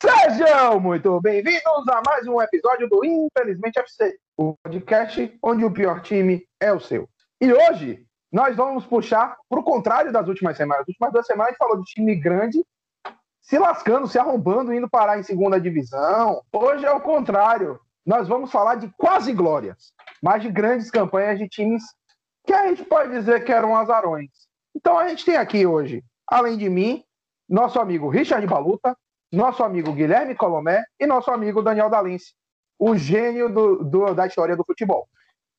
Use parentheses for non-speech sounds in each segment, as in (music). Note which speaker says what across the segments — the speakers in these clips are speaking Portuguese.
Speaker 1: Sejam muito bem-vindos a mais um episódio do Infelizmente FC, o podcast onde o pior time é o seu. E hoje nós vamos puxar para o contrário das últimas semanas. As últimas duas semanas a gente falou de time grande se lascando, se arrombando, indo parar em segunda divisão. Hoje é o contrário. Nós vamos falar de quase glórias, mas de grandes campanhas de times que a gente pode dizer que eram azarões. Então a gente tem aqui hoje, além de mim, nosso amigo Richard Baluta, nosso amigo Guilherme Colomé e nosso amigo Daniel Dalince, o gênio do, do, da história do futebol.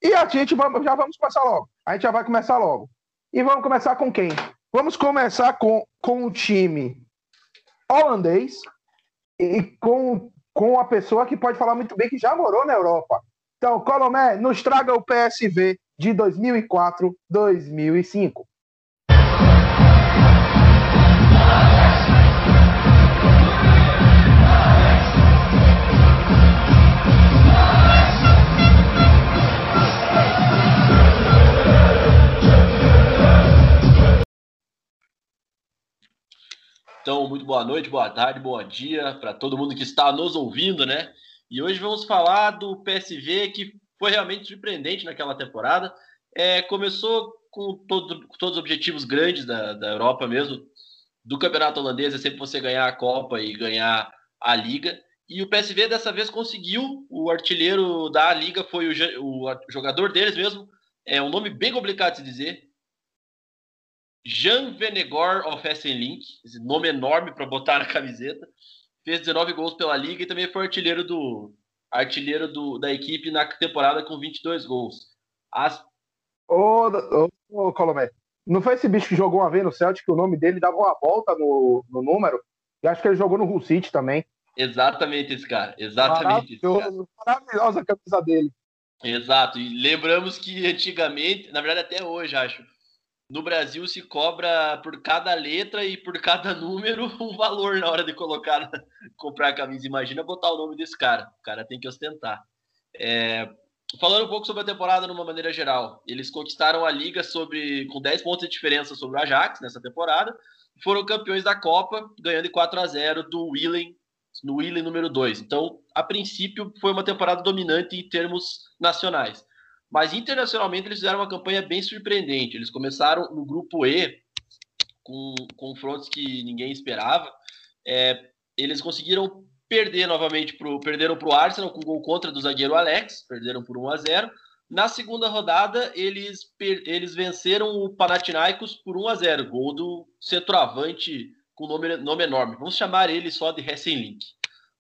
Speaker 1: E a gente vamos, já vamos começar logo. A gente já vai começar logo. E vamos começar com quem? Vamos começar com, com o time holandês e com, com a pessoa que pode falar muito bem que já morou na Europa. Então, Colomé, nos traga o PSV de 2004, 2005.
Speaker 2: Então, muito boa noite, boa tarde, bom dia para todo mundo que está nos ouvindo, né? E hoje vamos falar do PSV que foi realmente surpreendente naquela temporada. É, começou com todo, todos os objetivos grandes da, da Europa mesmo. Do campeonato holandês é sempre você ganhar a Copa e ganhar a Liga. E o PSV dessa vez conseguiu. O artilheiro da Liga foi o, o jogador deles mesmo. É um nome bem complicado de dizer. Jean Venegor of Link, esse nome enorme para botar na camiseta, fez 19 gols pela liga e também foi artilheiro do artilheiro do, da equipe na temporada com 22 gols. As...
Speaker 1: Ô, ô, ô Colomé, não foi esse bicho que jogou uma vez no Celtic que o nome dele dava uma volta no, no número? E acho que ele jogou no Hull City também.
Speaker 2: Exatamente esse cara, exatamente esse cara.
Speaker 1: Maravilhosa a camisa dele.
Speaker 2: Exato, e lembramos que antigamente, na verdade até hoje, acho, no Brasil se cobra por cada letra e por cada (laughs) número um valor na hora de colocar, (laughs) comprar a camisa. Imagina botar o nome desse cara. O cara tem que ostentar. É, falando um pouco sobre a temporada de uma maneira geral, eles conquistaram a liga sobre, com 10 pontos de diferença sobre o Ajax nessa temporada. Foram campeões da Copa, ganhando de 4 a 0 do Willen, no Willen número 2. Então, a princípio, foi uma temporada dominante em termos nacionais. Mas internacionalmente eles fizeram uma campanha bem surpreendente. Eles começaram no grupo E, com confrontos que ninguém esperava. É, eles conseguiram perder novamente, pro, perderam para o Arsenal com gol contra do zagueiro Alex, perderam por 1 a 0 Na segunda rodada, eles, eles venceram o Panathinaikos por 1 a 0 gol do centroavante com nome, nome enorme. Vamos chamar ele só de Link.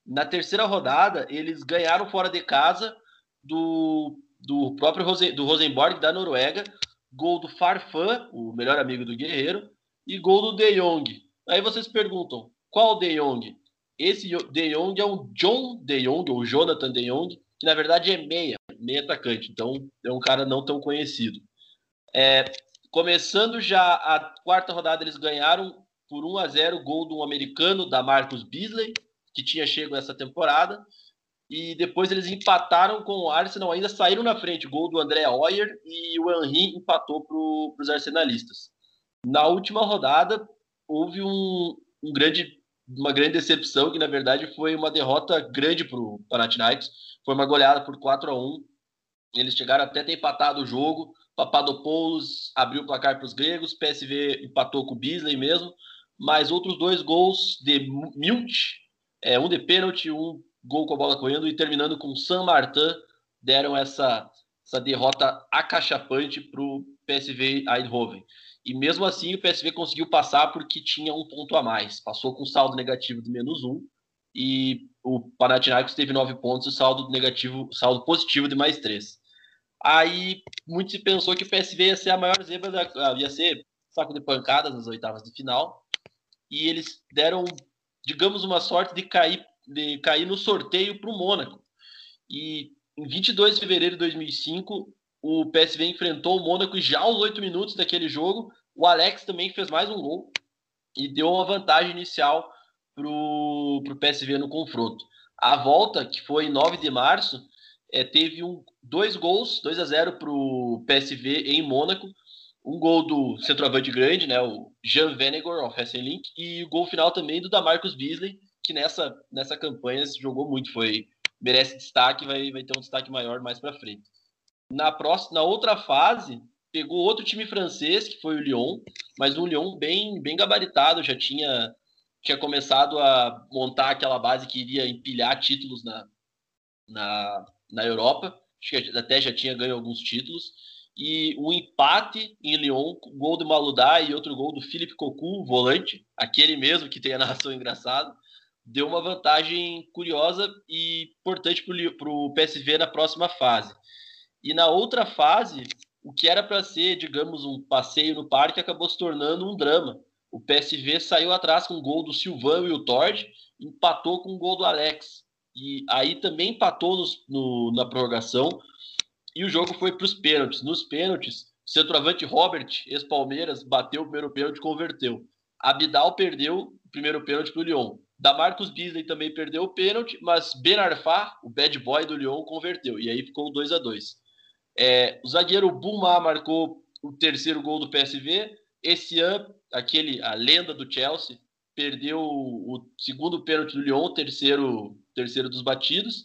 Speaker 2: Na terceira rodada, eles ganharam fora de casa do do próprio Rosen, do Rosenborg da Noruega, gol do Farfan, o melhor amigo do Guerreiro, e gol do De Jong. Aí vocês perguntam, qual De Jong? Esse De Jong é um John De Jong, ou Jonathan De Jong, que na verdade é meia, meia atacante, então é um cara não tão conhecido. É, começando já a quarta rodada, eles ganharam por 1 a 0 gol do americano, da Marcus Beasley, que tinha chego essa temporada e depois eles empataram com o Arsenal, ainda saíram na frente, gol do André Hoyer e o Henry empatou para os arsenalistas. Na última rodada, houve um, um, grande, uma grande decepção, que na verdade foi uma derrota grande para o Panathinaikos, foi uma goleada por 4 a 1 eles chegaram até ter empatado o jogo, Papadopoulos abriu o placar para os gregos, PSV empatou com o Bisley mesmo, mas outros dois gols de Milt, é, um de pênalti, um gol com a bola correndo e terminando com San Martin, deram essa, essa derrota acachapante para o PSV Eindhoven. E mesmo assim o PSV conseguiu passar porque tinha um ponto a mais. Passou com saldo negativo de menos um e o Panathinaikos teve nove pontos e saldo negativo, saldo positivo de mais três. Aí muito se pensou que o PSV ia ser a maior zebra, da, ah, ia ser saco de pancadas nas oitavas de final. E eles deram, digamos, uma sorte de cair de cair no sorteio para o Mônaco. E em 22 de fevereiro de 2005, o PSV enfrentou o Mônaco e já aos oito minutos daquele jogo, o Alex também fez mais um gol e deu uma vantagem inicial para o PSV no confronto. A volta, que foi em 9 de março, é, teve um, dois gols, 2 a 0 para o PSV em Mônaco. Um gol do centroavante grande, né, o Jean Venegor, o Link, e o gol final também do da Marcus Beasley, que nessa, nessa campanha jogou muito, foi merece destaque, vai, vai ter um destaque maior mais para frente. Na próxima, na outra fase, pegou outro time francês, que foi o Lyon, mas um Lyon bem, bem gabaritado, já tinha, tinha começado a montar aquela base que iria empilhar títulos na, na, na Europa, acho que até já tinha ganho alguns títulos, e um empate em Lyon, gol do Maludá e outro gol do Philippe Cocu, volante, aquele mesmo que tem a narração engraçada, deu uma vantagem curiosa e importante para o PSV na próxima fase. E na outra fase, o que era para ser, digamos, um passeio no parque acabou se tornando um drama. O PSV saiu atrás com o gol do Silvão e o Tord, empatou com o gol do Alex. E aí também empatou no, no, na prorrogação. E o jogo foi para os pênaltis. Nos pênaltis, o centroavante Robert, ex-Palmeiras, bateu o primeiro pênalti e converteu. Abidal perdeu o primeiro pênalti para o Lyon. Da Marcos Beasley também perdeu o pênalti, mas Ben Arfa, o bad boy do Lyon, converteu. E aí ficou 2 a 2 é, O zagueiro Buma marcou o terceiro gol do PSV. Esse ano, aquele, a lenda do Chelsea, perdeu o segundo pênalti do Lyon, terceiro, terceiro dos batidos.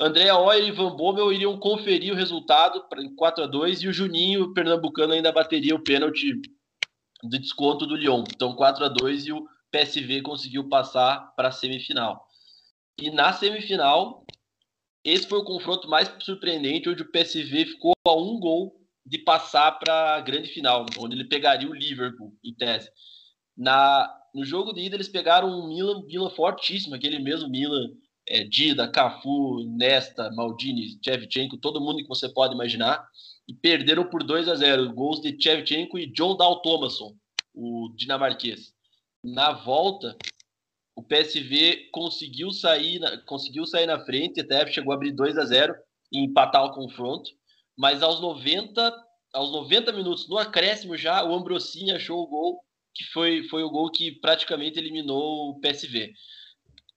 Speaker 2: André Oyer e Van Bommel iriam conferir o resultado para 4 a 2 e o Juninho Pernambucano ainda bateria o pênalti de desconto do Lyon. Então 4 a 2 e o PSV conseguiu passar para a semifinal. E na semifinal, esse foi o confronto mais surpreendente, onde o PSV ficou a um gol de passar para a grande final, onde ele pegaria o Liverpool, em tese. Na, no jogo de ida, eles pegaram um Milan, Milan fortíssimo, aquele mesmo Milan é, Dida, Cafu, Nesta, Maldini, Shevchenko, todo mundo que você pode imaginar, e perderam por 2 a 0 gols de Shevchenko e John Dal Thomason, o dinamarquês. Na volta, o PSV conseguiu sair, conseguiu sair na frente, até chegou a abrir 2 a 0 e empatar o confronto, mas aos 90, aos 90 minutos, no acréscimo já, o Ambrosini achou o gol, que foi, foi o gol que praticamente eliminou o PSV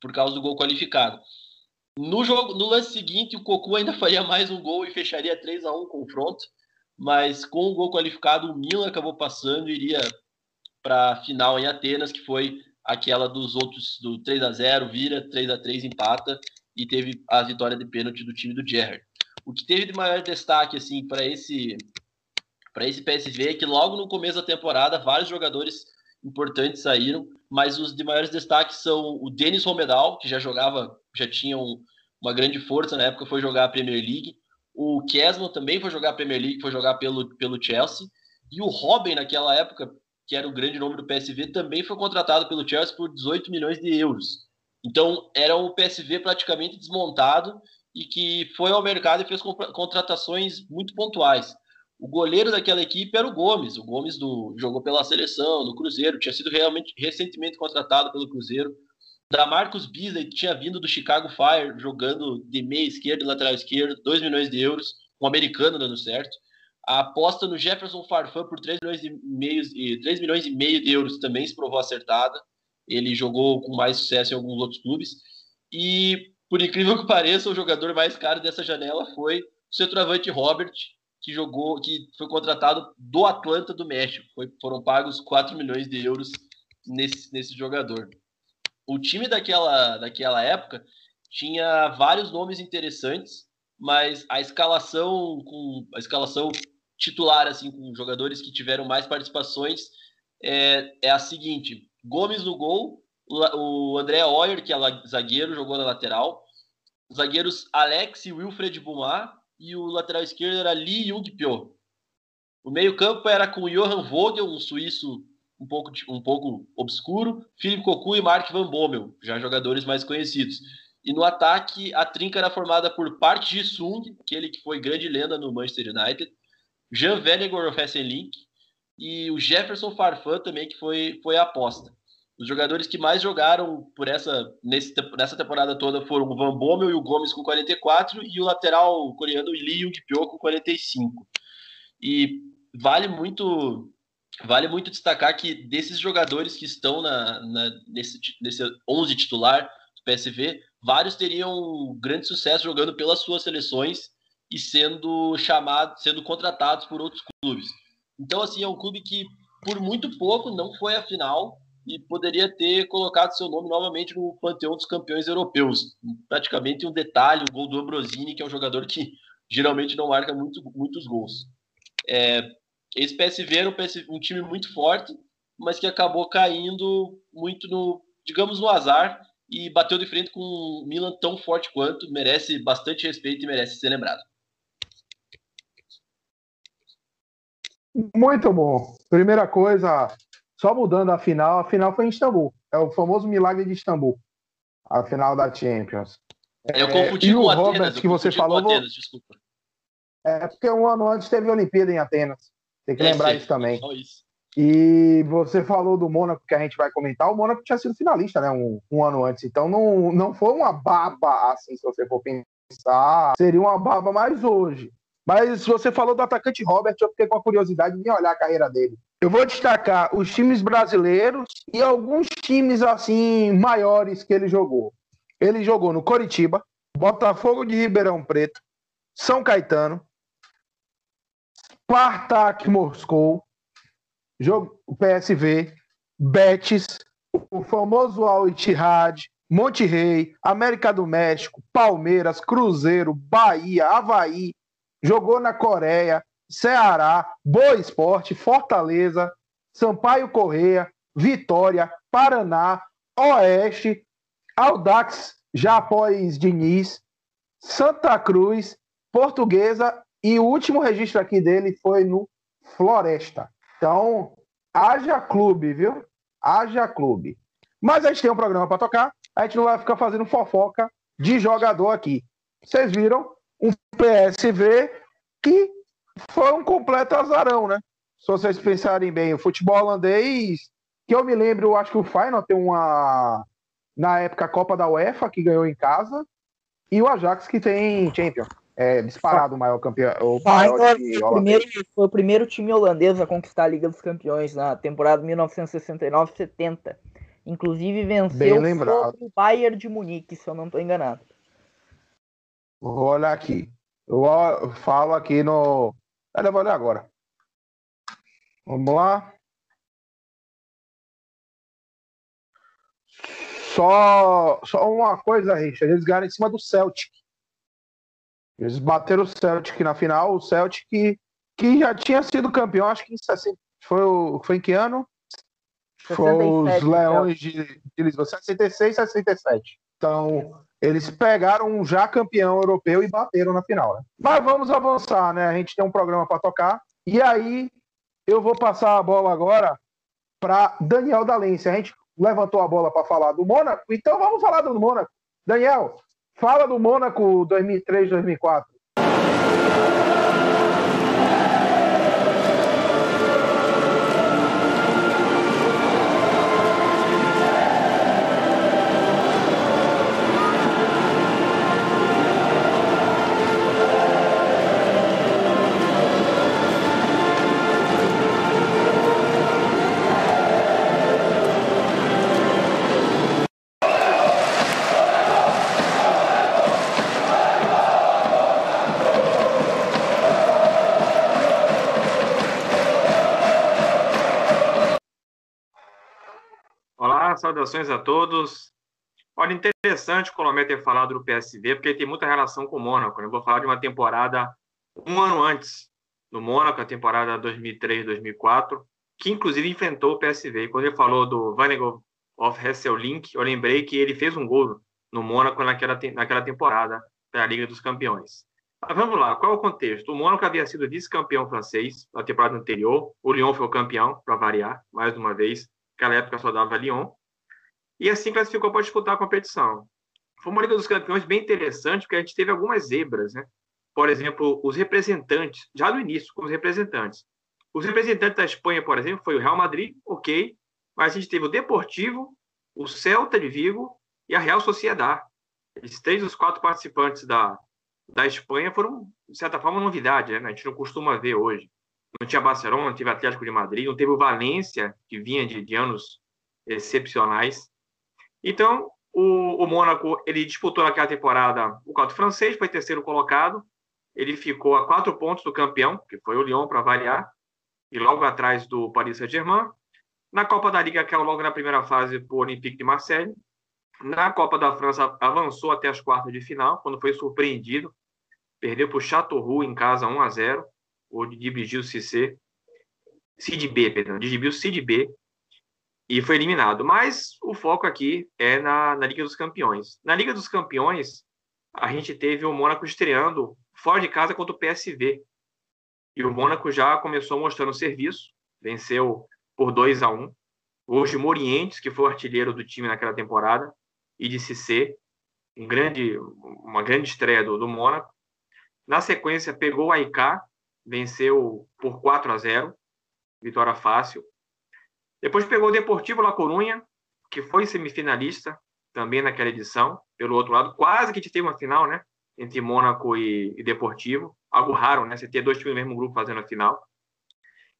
Speaker 2: por causa do gol qualificado. No jogo, no lance seguinte, o Cocu ainda (laughs) faria mais um gol e fecharia 3 a 1 o confronto, mas com o gol qualificado, o Milan acabou passando iria para a final em Atenas, que foi aquela dos outros do 3 a 0 vira 3 a 3 empata e teve a vitória de pênalti do time do Gerrard. O que teve de maior destaque assim para esse para esse PSV é que logo no começo da temporada vários jogadores importantes saíram, mas os de maiores destaques são o Denis Romedal, que já jogava, já tinha um, uma grande força na época, foi jogar a Premier League. O Kesman também foi jogar a Premier League, foi jogar pelo, pelo Chelsea. E o Robin, naquela época, que era o grande nome do PSV, também foi contratado pelo Chelsea por 18 milhões de euros. Então, era um PSV praticamente desmontado e que foi ao mercado e fez contratações muito pontuais. O goleiro daquela equipe era o Gomes. O Gomes do, jogou pela seleção, no Cruzeiro, tinha sido realmente recentemente contratado pelo Cruzeiro. Da Marcos Beasley, que tinha vindo do Chicago Fire, jogando de meia esquerda e lateral esquerdo, 2 milhões de euros, um americano dando certo. A aposta no Jefferson Farfan por 3 milhões e meio, 3 milhões e meio de euros também se provou acertada. Ele jogou com mais sucesso em alguns outros clubes. E, por incrível que pareça, o jogador mais caro dessa janela foi o centroavante Robert, que jogou, que foi contratado do Atlanta do México. Foi, foram pagos 4 milhões de euros nesse, nesse jogador. O time daquela, daquela época tinha vários nomes interessantes, mas a escalação com a escalação titular assim com jogadores que tiveram mais participações é, é a seguinte: Gomes no gol, o André Oyer, que é zagueiro, jogou na lateral, os zagueiros Alex e Wilfred Bumar, e o lateral esquerdo era Lee Jung-pyo. O meio-campo era com Johan Vogel, um suíço um pouco, um pouco obscuro, Philippe Cocu e Mark Van Bommel, já jogadores mais conhecidos. E no ataque, a trinca era formada por Park Ji-sung, aquele que foi grande lenda no Manchester United, Jean Venegor Link e o Jefferson Farfan também, que foi, foi a aposta. Os jogadores que mais jogaram por essa nesse, nessa temporada toda foram o Van Bommel e o Gomes com 44 e o lateral coreano Lee Jung-pyo com 45. E vale muito vale muito destacar que desses jogadores que estão na, na, nesse, nesse 11 titular do PSV, vários teriam grande sucesso jogando pelas suas seleções e sendo chamados, sendo contratados por outros clubes. Então, assim, é um clube que por muito pouco não foi à final e poderia ter colocado seu nome novamente no panteão dos campeões europeus. Praticamente um detalhe, o gol do Ambrosini, que é um jogador que geralmente não marca muito, muitos gols. É, esse PSV era um, PSV, um time muito forte, mas que acabou caindo muito no, digamos, no azar e bateu de frente com um Milan tão forte quanto, merece bastante respeito e merece ser lembrado.
Speaker 1: Muito bom. Primeira coisa, só mudando a final, a final foi em Istambul. É o famoso milagre de Istambul. A final da Champions.
Speaker 2: Eu confundi
Speaker 1: é,
Speaker 2: com
Speaker 1: o
Speaker 2: Atenas,
Speaker 1: Robert que você falou.
Speaker 2: Atenas, desculpa.
Speaker 1: É porque um ano antes teve a Olimpíada em Atenas. Tem que é, lembrar sim, isso também.
Speaker 2: Só isso.
Speaker 1: E você falou do Mônaco que a gente vai comentar. O Mônaco tinha sido finalista, né? Um, um ano antes. Então não, não foi uma baba assim, se você for pensar. Seria uma baba mais hoje. Mas você falou do atacante Robert, eu fiquei com a curiosidade de olhar a carreira dele. Eu vou destacar os times brasileiros e alguns times assim maiores que ele jogou. Ele jogou no Coritiba, Botafogo de Ribeirão Preto, São Caetano, Spartak Moscou, o PSV, Betis, o famoso Al Ittihad, Monte Rei, América do México, Palmeiras, Cruzeiro, Bahia, Havaí, jogou na Coreia, Ceará, Boa Esporte, Fortaleza, Sampaio Correia, Vitória, Paraná, Oeste, Audax, Japóis Diniz, Santa Cruz, Portuguesa e o último registro aqui dele foi no Floresta. Então, haja clube, viu? Haja clube. Mas a gente tem um programa para tocar, a gente não vai ficar fazendo fofoca de jogador aqui. Vocês viram um PSV que foi um completo azarão, né? Se vocês pensarem bem, o futebol holandês, que eu me lembro, eu acho que o Feyenoord tem uma na época a Copa da UEFA que ganhou em casa e o Ajax que tem Champions. É disparado o maior campeão. O maior
Speaker 3: foi, o primeiro, foi o primeiro time holandês a conquistar a Liga dos Campeões na temporada 1969-70. Inclusive venceu o Bayern de Munique, se eu não estou enganado.
Speaker 1: Vou olhar aqui. Eu falo aqui no. Eu vou olhar agora. Vamos lá. Só, só uma coisa, Richard. Eles ganharam em cima do Celtic. Eles bateram o Celtic na final. O Celtic que, já tinha sido campeão, acho que em 60. Foi, o, foi em que ano? 67, foi os Leões de, de Lisboa. 66, 67. Então, eles pegaram um já campeão europeu e bateram na final. Né? Mas vamos avançar, né? A gente tem um programa para tocar. E aí, eu vou passar a bola agora para Daniel Dalência. A gente levantou a bola para falar do Mônaco, então vamos falar do Mônaco. Daniel, fala do Mônaco 2003-2004.
Speaker 4: saudações a todos. Olha, interessante o Colomé ter falado do PSV, porque tem muita relação com o Mônaco. Né? Eu vou falar de uma temporada um ano antes do Mônaco, a temporada 2003-2004, que inclusive enfrentou o PSV. E quando ele falou do Vanegov of Hesselink, eu lembrei que ele fez um gol no Mônaco naquela, naquela temporada da Liga dos Campeões. Mas vamos lá, qual é o contexto? O Mônaco havia sido vice-campeão francês na temporada anterior, o Lyon foi o campeão, para variar, mais uma vez. Naquela época só dava Lyon e assim classificou para disputar a competição. Foi uma Liga dos Campeões bem interessante, porque a gente teve algumas zebras, né? Por exemplo, os representantes, já no início, com os representantes. Os representantes da Espanha, por exemplo, foi o Real Madrid, ok, mas a gente teve o Deportivo, o Celta de Vigo e a Real Sociedad. Esses três dos quatro participantes da, da Espanha foram, de certa forma, novidade, né? A gente não costuma ver hoje. Não tinha Barcelona, não teve Atlético de Madrid, não teve o Valência, que vinha de, de anos excepcionais. Então, O, o Mônaco, ele disputou naquela temporada o quadro francês, foi terceiro colocado. Ele ficou a quatro pontos do campeão, que foi o Lyon, para variar, e logo atrás do Paris Saint-Germain. Na Copa da Liga, caiu logo na primeira fase o Olympique de Marseille. Na Copa da França, avançou até as quartas de final, quando foi surpreendido. Perdeu para o Châteauroux em casa 1 a 0 O Didier Cissé. Cid B, perdão. Didier Cid B. E foi eliminado. Mas o foco aqui é na, na Liga dos Campeões. Na Liga dos Campeões, a gente teve o Mônaco estreando fora de casa contra o PSV. E o Mônaco já começou mostrando serviço, venceu por 2 a 1 Hoje, Morientes, que foi o artilheiro do time naquela temporada, e de Cissé, um grande, uma grande estreia do, do Mônaco. Na sequência, pegou o AIK, venceu por 4 a 0 vitória fácil. Depois pegou o Deportivo La Corunha, que foi semifinalista também naquela edição. Pelo outro lado, quase que a gente teve uma final, né? Entre Mônaco e, e Deportivo. Algo raro, né? Você ter dois times do mesmo grupo fazendo a final.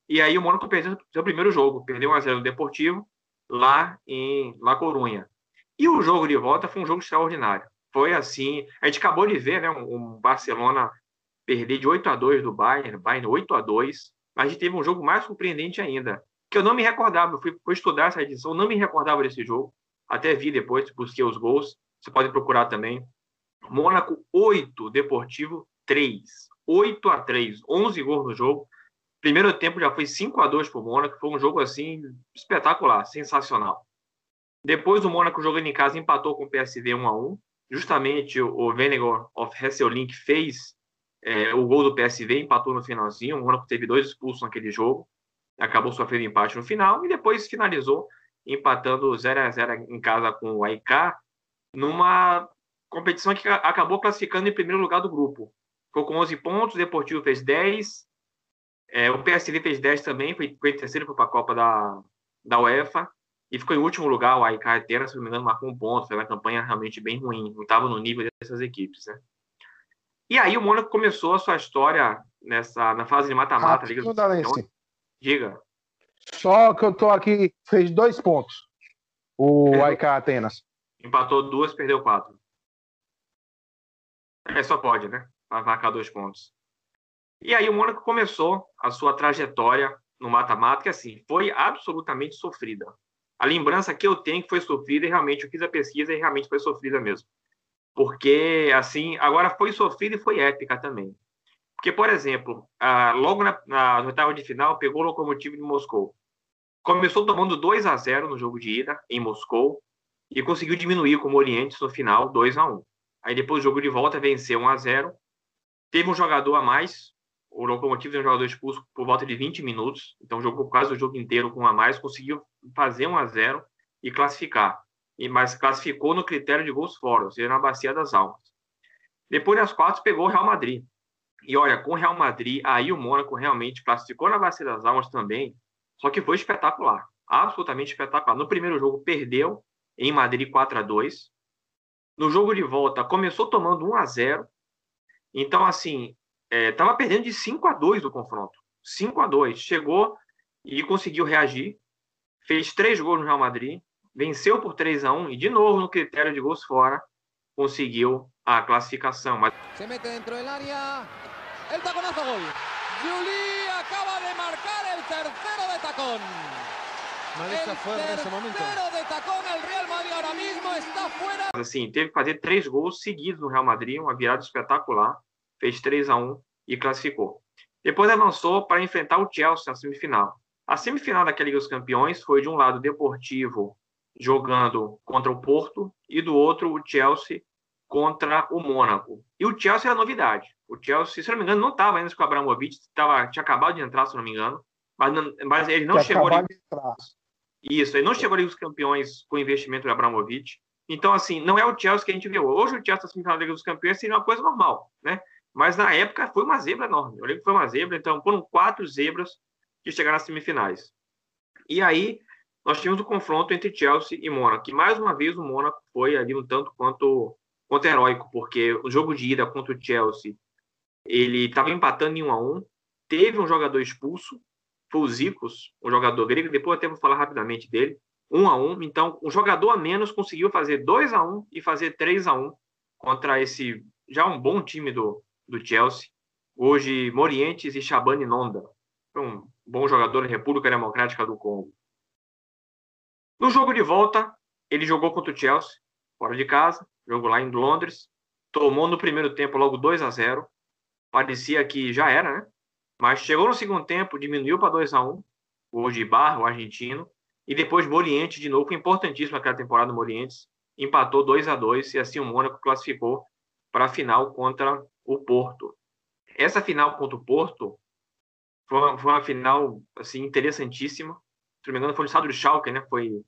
Speaker 4: E aí o Mônaco perdeu seu primeiro jogo, perdeu 1x0 no Deportivo, lá em La Corunha. E o jogo de volta foi um jogo extraordinário. Foi assim, a gente acabou de ver, né, um Barcelona perder de 8 a 2 do Bayern, Bayern 8 a 2, mas a gente teve um jogo mais surpreendente ainda, que eu não me recordava, eu fui, fui estudar essa edição, não me recordava desse jogo, até vi depois, busquei os gols, você pode procurar também. Mônaco 8, Deportivo 3. 8 a 3, 11 gols no jogo. Primeiro tempo já foi 5 a 2 para o Mônaco, foi um jogo assim espetacular, sensacional. Depois o Mônaco jogando em casa empatou com o PSV 1 a 1. Justamente o Venegor of Hesselink fez é, o gol do PSV, empatou no finalzinho. O Mônaco teve dois expulsos naquele jogo, acabou sofrendo empate no final e depois finalizou empatando 0 a 0 em casa com o AIK, numa competição que acabou classificando em primeiro lugar do grupo. Ficou com 11 pontos, o Deportivo fez 10, é, o PSV fez 10 também, foi, foi em terceiro para a Copa da, da UEFA, e ficou em último lugar, o AIK Atenas, se não me engano, marcou um ponto, foi uma campanha realmente bem ruim, não estava no nível dessas equipes, né? E aí o Mônaco começou a sua história nessa, na fase de mata-mata. Liga Diga.
Speaker 1: Só que eu tô aqui, fez dois pontos. O AIK Atenas.
Speaker 4: Empatou duas, perdeu quatro. É, só pode, né? Para marcar dois pontos. E aí o Mônaco começou a sua trajetória no mata-mata, que assim, foi absolutamente sofrida. A lembrança que eu tenho que foi sofrida, e realmente eu fiz a pesquisa e realmente foi sofrida mesmo. Porque, assim, agora foi sofrida e foi épica também. Porque, por exemplo, logo na, na oitava de final, pegou o Lokomotiv de Moscou. Começou tomando 2 a 0 no jogo de ida, em Moscou, e conseguiu diminuir com o Morientes no final, 2 a 1 Aí depois o jogo de volta venceu 1 a 0 Teve um jogador a mais, o Lokomotiv teve um jogador expulso por volta de 20 minutos, então jogou quase o jogo inteiro com um a mais, conseguiu fazer 1 a 0 e classificar. E, mas classificou no critério de gols fora, ou seja, na bacia das almas. Depois das quatro pegou o Real Madrid. E olha, com o Real Madrid, aí o Mônaco realmente classificou na Bacia das Almas também, só que foi espetacular, absolutamente espetacular. No primeiro jogo perdeu em Madrid 4 a 2. No jogo de volta começou tomando 1 a 0. Então assim, estava é, perdendo de 5 a 2 do confronto. 5 a 2. Chegou e conseguiu reagir. Fez três gols no Real Madrid, venceu por 3 a 1 e de novo no critério de gols fora conseguiu a classificação. Mas... Se mete dentro da área, el taconazo gol. Juli acaba de marcar el tercero de tacón. El tercero de tacón, el Real Madrid ahora mismo está fuera. Assim, teve que fazer três gols seguidos no Real Madrid, uma virada espetacular. Fez 3 a 1 e classificou. Depois avançou para enfrentar o Chelsea na semifinal. A semifinal daquela Liga dos Campeões foi de um lado Deportivo jogando contra o Porto e do outro o Chelsea contra o Mônaco. E o Chelsea era novidade. O Chelsea, se não me engano, não estava ainda com o Abramovich, tava, tinha acabado de entrar, se não me engano, mas, não, mas ele não chegou ali. Isso, ele não chegou ali os campeões com investimento do Abramovich. Então, assim, não é o Chelsea que a gente vê hoje. o Chelsea está na Liga dos Campeões seria uma coisa normal, né? Mas na época foi uma zebra enorme. Eu lembro que foi uma zebra, então foram quatro zebras que chegaram às semifinais. E aí nós tínhamos o confronto entre Chelsea e Mônaco. E mais uma vez o Mônaco foi ali um tanto quanto, quanto heróico, porque o jogo de ida contra o Chelsea ele estava empatando em 1 a 1 teve um jogador expulso, foi o Zicos, um jogador grego, depois até vou falar rapidamente dele. 1 a 1 Então, um jogador a menos conseguiu fazer 2 a 1 e fazer 3 a 1 contra esse já um bom time do, do Chelsea. Hoje, Morientes e Shabani Nonda. Um bom jogador da República Democrática do Congo. No jogo de volta, ele jogou contra o Chelsea, fora de casa, jogo lá em Londres. Tomou no primeiro tempo logo 2 a 0 Parecia que já era, né? Mas chegou no segundo tempo, diminuiu para 2 a 1 Hoje Barra, o argentino. E depois Morientes de novo, importantíssimo aquela temporada do Morientes. Empatou 2 a 2 e assim o Mônaco classificou para a final contra o Porto. Essa final contra o Porto foi uma, foi uma final assim interessantíssima. Se não me engano, foi no estado de Schalke, né? Foi,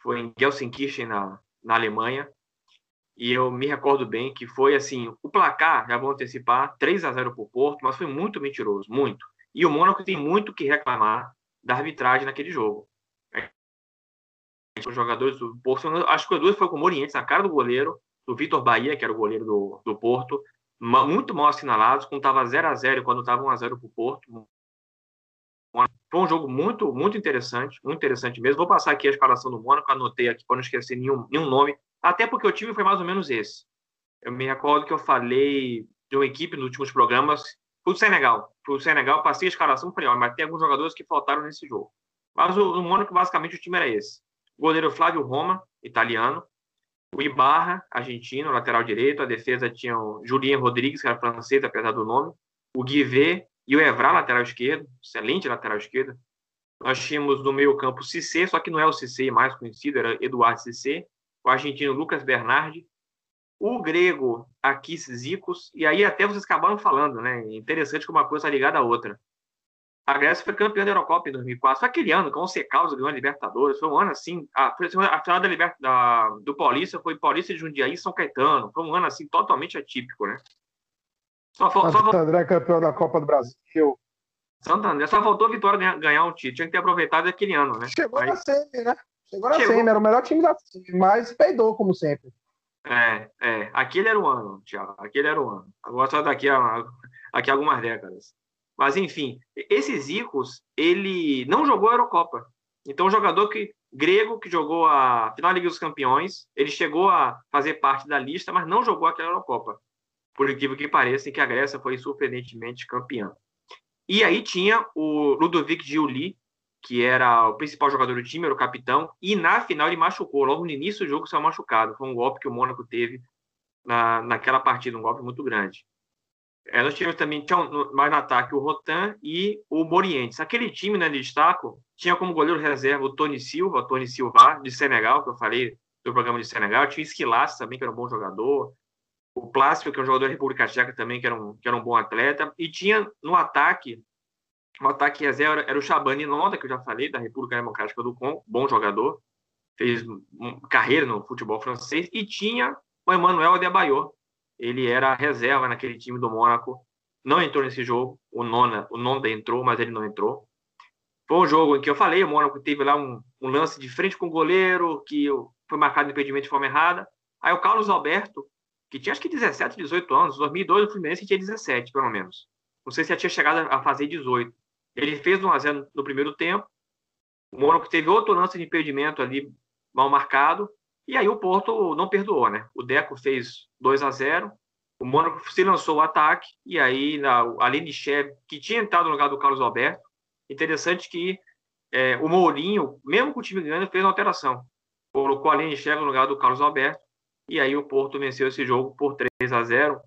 Speaker 4: foi em Gelsenkirchen, na, na Alemanha. E eu me recordo bem que foi assim, o placar, já vou antecipar, 3 a 0 para o Porto, mas foi muito mentiroso, muito. E o Mônaco tem muito que reclamar da arbitragem naquele jogo. Os jogadores do Porto, acho que o duas foi com o Morientes na cara do goleiro, do Vitor Bahia, que era o goleiro do, do Porto, muito mal assinalados, quando estava 0 a 0 quando estava 1 a 0 para o Porto. Foi um jogo muito, muito interessante, muito interessante mesmo. Vou passar aqui a escalação do Mônaco, anotei aqui para não esquecer nenhum, nenhum nome, até porque o time foi mais ou menos esse. Eu me recordo que eu falei de uma equipe nos últimos programas, o Senegal. O Senegal, passei a escalação, falei, mas tem alguns jogadores que faltaram nesse jogo. Mas o, o Mônaco, basicamente, o time era esse. O goleiro Flávio Roma, italiano. O Ibarra, argentino, lateral direito. A defesa tinha o Julien Rodrigues, que era francês, apesar do nome. O Guivet e o Evra, lateral esquerdo. Excelente lateral esquerdo. Nós tínhamos no meio campo Cissé, só que não é o Cissé mais conhecido, era Eduardo Cissé. O argentino Lucas Bernardi. O grego Akis Zikos. E aí até vocês acabaram falando, né? Interessante que uma coisa está ligada à outra. A Grécia foi campeã da Eurocopa em 2004. Foi aquele ano, com o Secausa ganhou a Libertadores. Foi um ano assim. A, a final da, Liber, da, do Paulista foi Paulista de Jundiaí e São Caetano. Foi um ano assim totalmente atípico, né?
Speaker 1: Só, só, Santo André campeão da Copa do Brasil.
Speaker 4: Santo André. Só faltou a Vitória ganhar, ganhar um título. Tinha que ter aproveitado aquele ano, né?
Speaker 1: Chegou Mas... na semi, né? Chegou na Chegou... semi. Era o melhor time da semi, mas peidou, como sempre.
Speaker 4: É, é. Aquele era o ano, Thiago. Aquele era o ano. Agora só daqui a, daqui a algumas décadas. Mas, enfim, esse Zicos, ele não jogou a Eurocopa. Então, o jogador que, grego que jogou a final da Liga dos Campeões, ele chegou a fazer parte da lista, mas não jogou aquela Eurocopa. Por incrível que pareça, que a Grécia foi surpreendentemente campeã. E aí tinha o Ludovic Giuli, que era o principal jogador do time, era o capitão, e na final ele machucou. Logo no início do jogo saiu machucado. Foi um golpe que o Mônaco teve na, naquela partida, um golpe muito grande. É, nós tivemos também mais no ataque o Rotan e o Morientes. Aquele time né, de destaco tinha como goleiro reserva o Tony Silva, Tony Silva de Senegal, que eu falei do programa de Senegal. Tinha o Esquilasse também, que era um bom jogador. O Plástico, que é um jogador da República Tcheca também, que era um, que era um bom atleta. E tinha no ataque, o ataque reserva era o Chabani Nonda, que eu já falei, da República Democrática do Congo, bom jogador. Fez carreira no futebol francês. E tinha o Emmanuel Adebayor, ele era reserva naquele time do Mônaco, não entrou nesse jogo, o Nona, o Nonda entrou, mas ele não entrou. Foi um jogo em que eu falei, o Mônaco teve lá um, um lance de frente com o goleiro, que foi marcado impedimento de forma errada. Aí o Carlos Alberto, que tinha acho que 17, 18 anos, em 2002 o Fluminense tinha 17, pelo menos. Não sei se já tinha chegado a fazer 18. Ele fez 1 a 0 no primeiro tempo. O Mônaco teve outro lance de impedimento ali mal marcado. E aí o Porto não perdoou, né? O Deco fez 2 a 0 o Mônaco se lançou o ataque, e aí na, a Lenichev, que tinha entrado no lugar do Carlos Alberto, interessante que é, o Mourinho, mesmo com o time ganhando, fez uma alteração. Colocou a Lenichev no lugar do Carlos Alberto, e aí o Porto venceu esse jogo por 3 a 0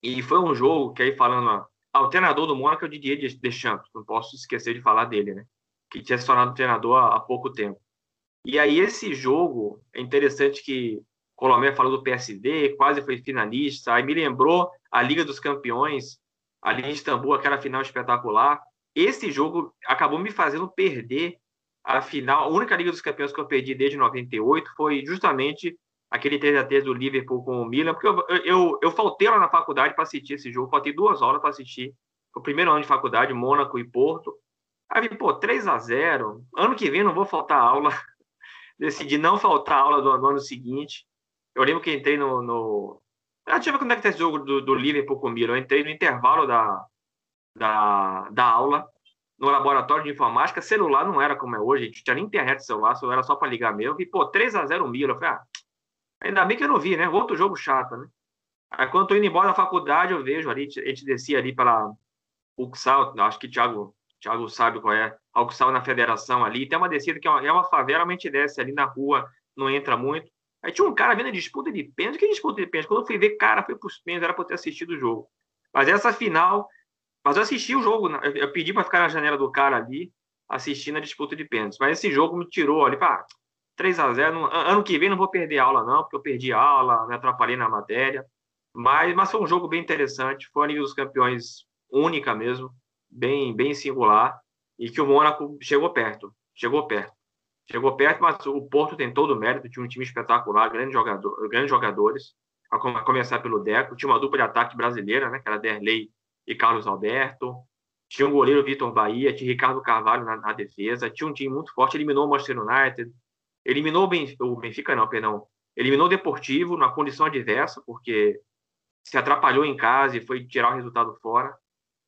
Speaker 4: E foi um jogo que aí falando, o treinador do Mônaco é o Didier Deschamps, não posso esquecer de falar dele, né? Que tinha se tornado treinador há, há pouco tempo. E aí esse jogo, é interessante que Colomé falou do PSD, quase foi finalista, aí me lembrou a Liga dos Campeões, ali em Istambul, aquela final espetacular. Esse jogo acabou me fazendo perder a final, a única Liga dos Campeões que eu perdi desde 98 foi justamente aquele 3 a 3 do Liverpool com o Milan, porque eu, eu, eu faltei lá na faculdade para assistir esse jogo, faltei duas horas para assistir. o primeiro ano de faculdade, Mônaco e Porto. Aí, pô, 3 a 0 ano que vem não vou faltar aula. (laughs) decidi não faltar aula do, ano seguinte. Eu lembro que entrei no. no... Ah, deixa eu ver como é que tá esse jogo do, do Liverpool com o Milan. Eu entrei no intervalo da, da, da aula. no laboratório de informática, celular não era como é hoje, a gente tinha nem internet celular, só era só para ligar mesmo. E, pô, 3x0 Milan. Eu falei, ah, ainda bem que eu não vi, né? Outro jogo chato, né? Aí quando eu indo embora da faculdade, eu vejo ali, a gente descia ali pela Uxal, acho que Thiago, Thiago sabe qual é, a Uxal na federação ali, tem uma descida que é uma, é uma favela, a gente desce ali na rua, não entra muito. Aí tinha um cara vendo a disputa de pênalti, que disputa de pênalti? Quando eu fui ver, cara, foi pros pênaltis, era para ter assistido o jogo. Mas essa final, mas eu assisti o jogo, eu pedi para ficar na janela do cara ali, assistindo a disputa de pênaltis. Mas esse jogo me tirou ali, pá, 3 a 0 Ano que vem não vou perder aula, não, porque eu perdi aula, me atrapalhei na matéria. Mas, mas foi um jogo bem interessante, foi a nível dos campeões única mesmo, bem, bem singular, e que o Mônaco chegou perto, chegou perto. Chegou perto, mas o Porto tem todo o mérito, tinha um time espetacular, grandes, jogador, grandes jogadores, a começar pelo Deco, tinha uma dupla de ataque brasileira, né, que era Derlei e Carlos Alberto, tinha um goleiro Vitor Bahia, tinha Ricardo Carvalho na, na, defesa, tinha um time muito forte, eliminou o Manchester United, eliminou o Benfica, não, perdão, eliminou o Deportivo na condição adversa, porque se atrapalhou em casa e foi tirar o resultado fora.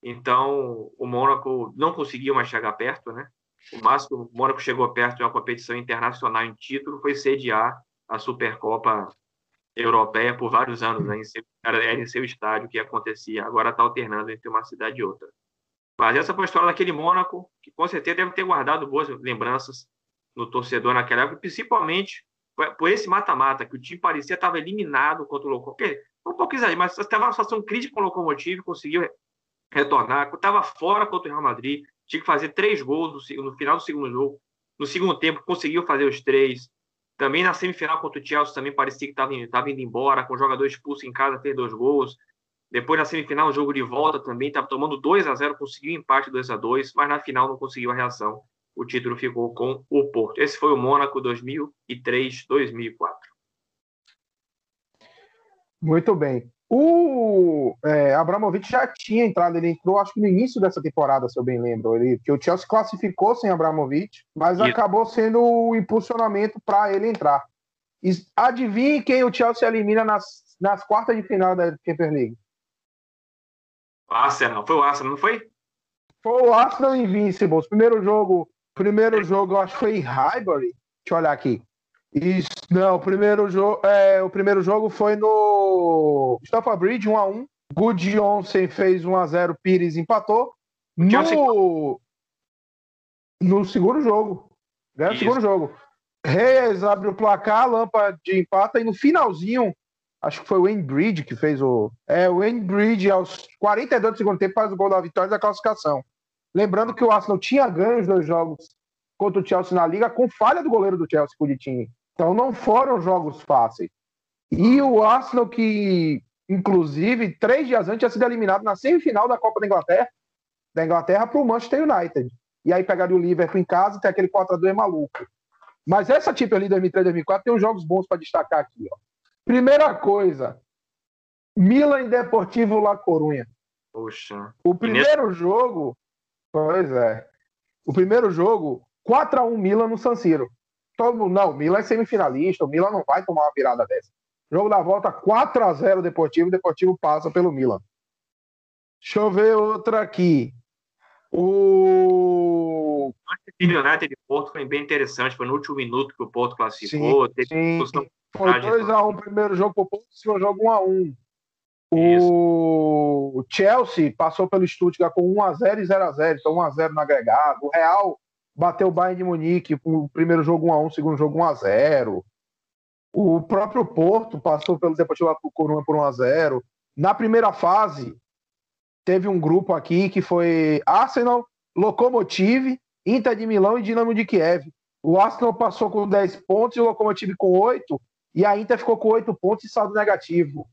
Speaker 4: Então, o Mônaco não conseguiu mais chegar perto, né? O máximo que o Mônaco chegou perto de uma competição internacional em título foi sediar a Supercopa Europeia por vários anos, né? era, em seu estádio que acontecia. Agora está alternando entre uma cidade e outra. Mas essa foi a história daquele Mônaco, que com certeza deve ter guardado boas lembranças no torcedor naquela época, principalmente por esse mata-mata, que o time parecia estava eliminado contra o Locomotive um pouco exagerado, mas estava uma situação crítica com o Locomotive, conseguiu retornar, estava fora contra o Real Madrid, tinha que fazer três gols no, no, final do segundo jogo. No segundo tempo, conseguiu fazer os três. Também na semifinal contra o Chelsea, também parecia que estava indo embora, com o jogador expulso em casa, fez dois gols. Depois, na semifinal, o jogo de volta também, estava tomando 2 a 0 conseguiu empate 2 a 2 mas na final não conseguiu a reação. O título ficou com o Porto. Esse foi o Mônaco 2003-2004.
Speaker 1: Muito bem. O é, Abramovich já tinha entrado, ele entrou acho que no início dessa temporada, se eu bem lembro. Ele, que o Chelsea classificou sem Abramovich, mas Isso. acabou sendo o impulsionamento para ele entrar. E adivinhe quem o Chelsea elimina nas, nas quartas de final da Champions League?
Speaker 4: O Arsenal, foi o Arsenal, não foi?
Speaker 1: Foi o Arsenal Invincibles. Primeiro jogo, primeiro jogo, acho que foi em Highbury. Deixa eu olhar aqui. Isso, não, o primeiro jogo, é, o primeiro jogo foi no Stamford Bridge 1 a 1. Good Johnson fez 1 a 0, Pires empatou. No no segundo jogo. Né, no segundo jogo. Reis abre o placar, Lampa de empata e no finalzinho, acho que foi o Wayne Bridge que fez o é, o Wayne Bridge aos 42 do segundo tempo faz o gol da vitória da classificação. Lembrando que o Arsenal tinha ganho os dois jogos contra o Chelsea na liga com falha do goleiro do Chelsea, Pulitinho. Então não foram jogos fáceis. E o Arsenal, que inclusive três dias antes tinha sido eliminado na semifinal da Copa da Inglaterra, da Inglaterra para o Manchester United. E aí pegaria o Liverpool em casa e tem aquele 4x2 maluco. Mas essa tipo ali 2003-2004 tem uns jogos bons para destacar aqui. Ó. Primeira coisa, Milan e Deportivo La Corunha.
Speaker 4: Poxa.
Speaker 1: O primeiro jogo, pois é. O primeiro jogo, 4 a 1 Milan no San Siro todo mundo, não, o Milan é semifinalista, o Milan não vai tomar uma virada dessa. Jogo da volta 4 a 0 Deportivo, o Deportivo passa pelo Milan. Deixa eu ver outra aqui. O
Speaker 4: United de Porto foi bem interessante, foi no último minuto que o Porto classificou.
Speaker 1: Sim, sim. Foi 2x1 um, primeiro jogo pro Porto, segundo jogo 1x1. O Chelsea passou pelo Stuttgart com 1x0 e 0x0, então 1x0 no agregado. O Real bateu o Bayern de Munique, o primeiro jogo 1x1, o segundo jogo 1x0. O próprio Porto passou pelo Deportivo Coruna por 1x0. Na primeira fase, teve um grupo aqui que foi Arsenal, Lokomotiv, Inter de Milão e Dinamo de Kiev. O Arsenal passou com 10 pontos e o Lokomotiv com 8, e a Inter ficou com 8 pontos e saldo negativo.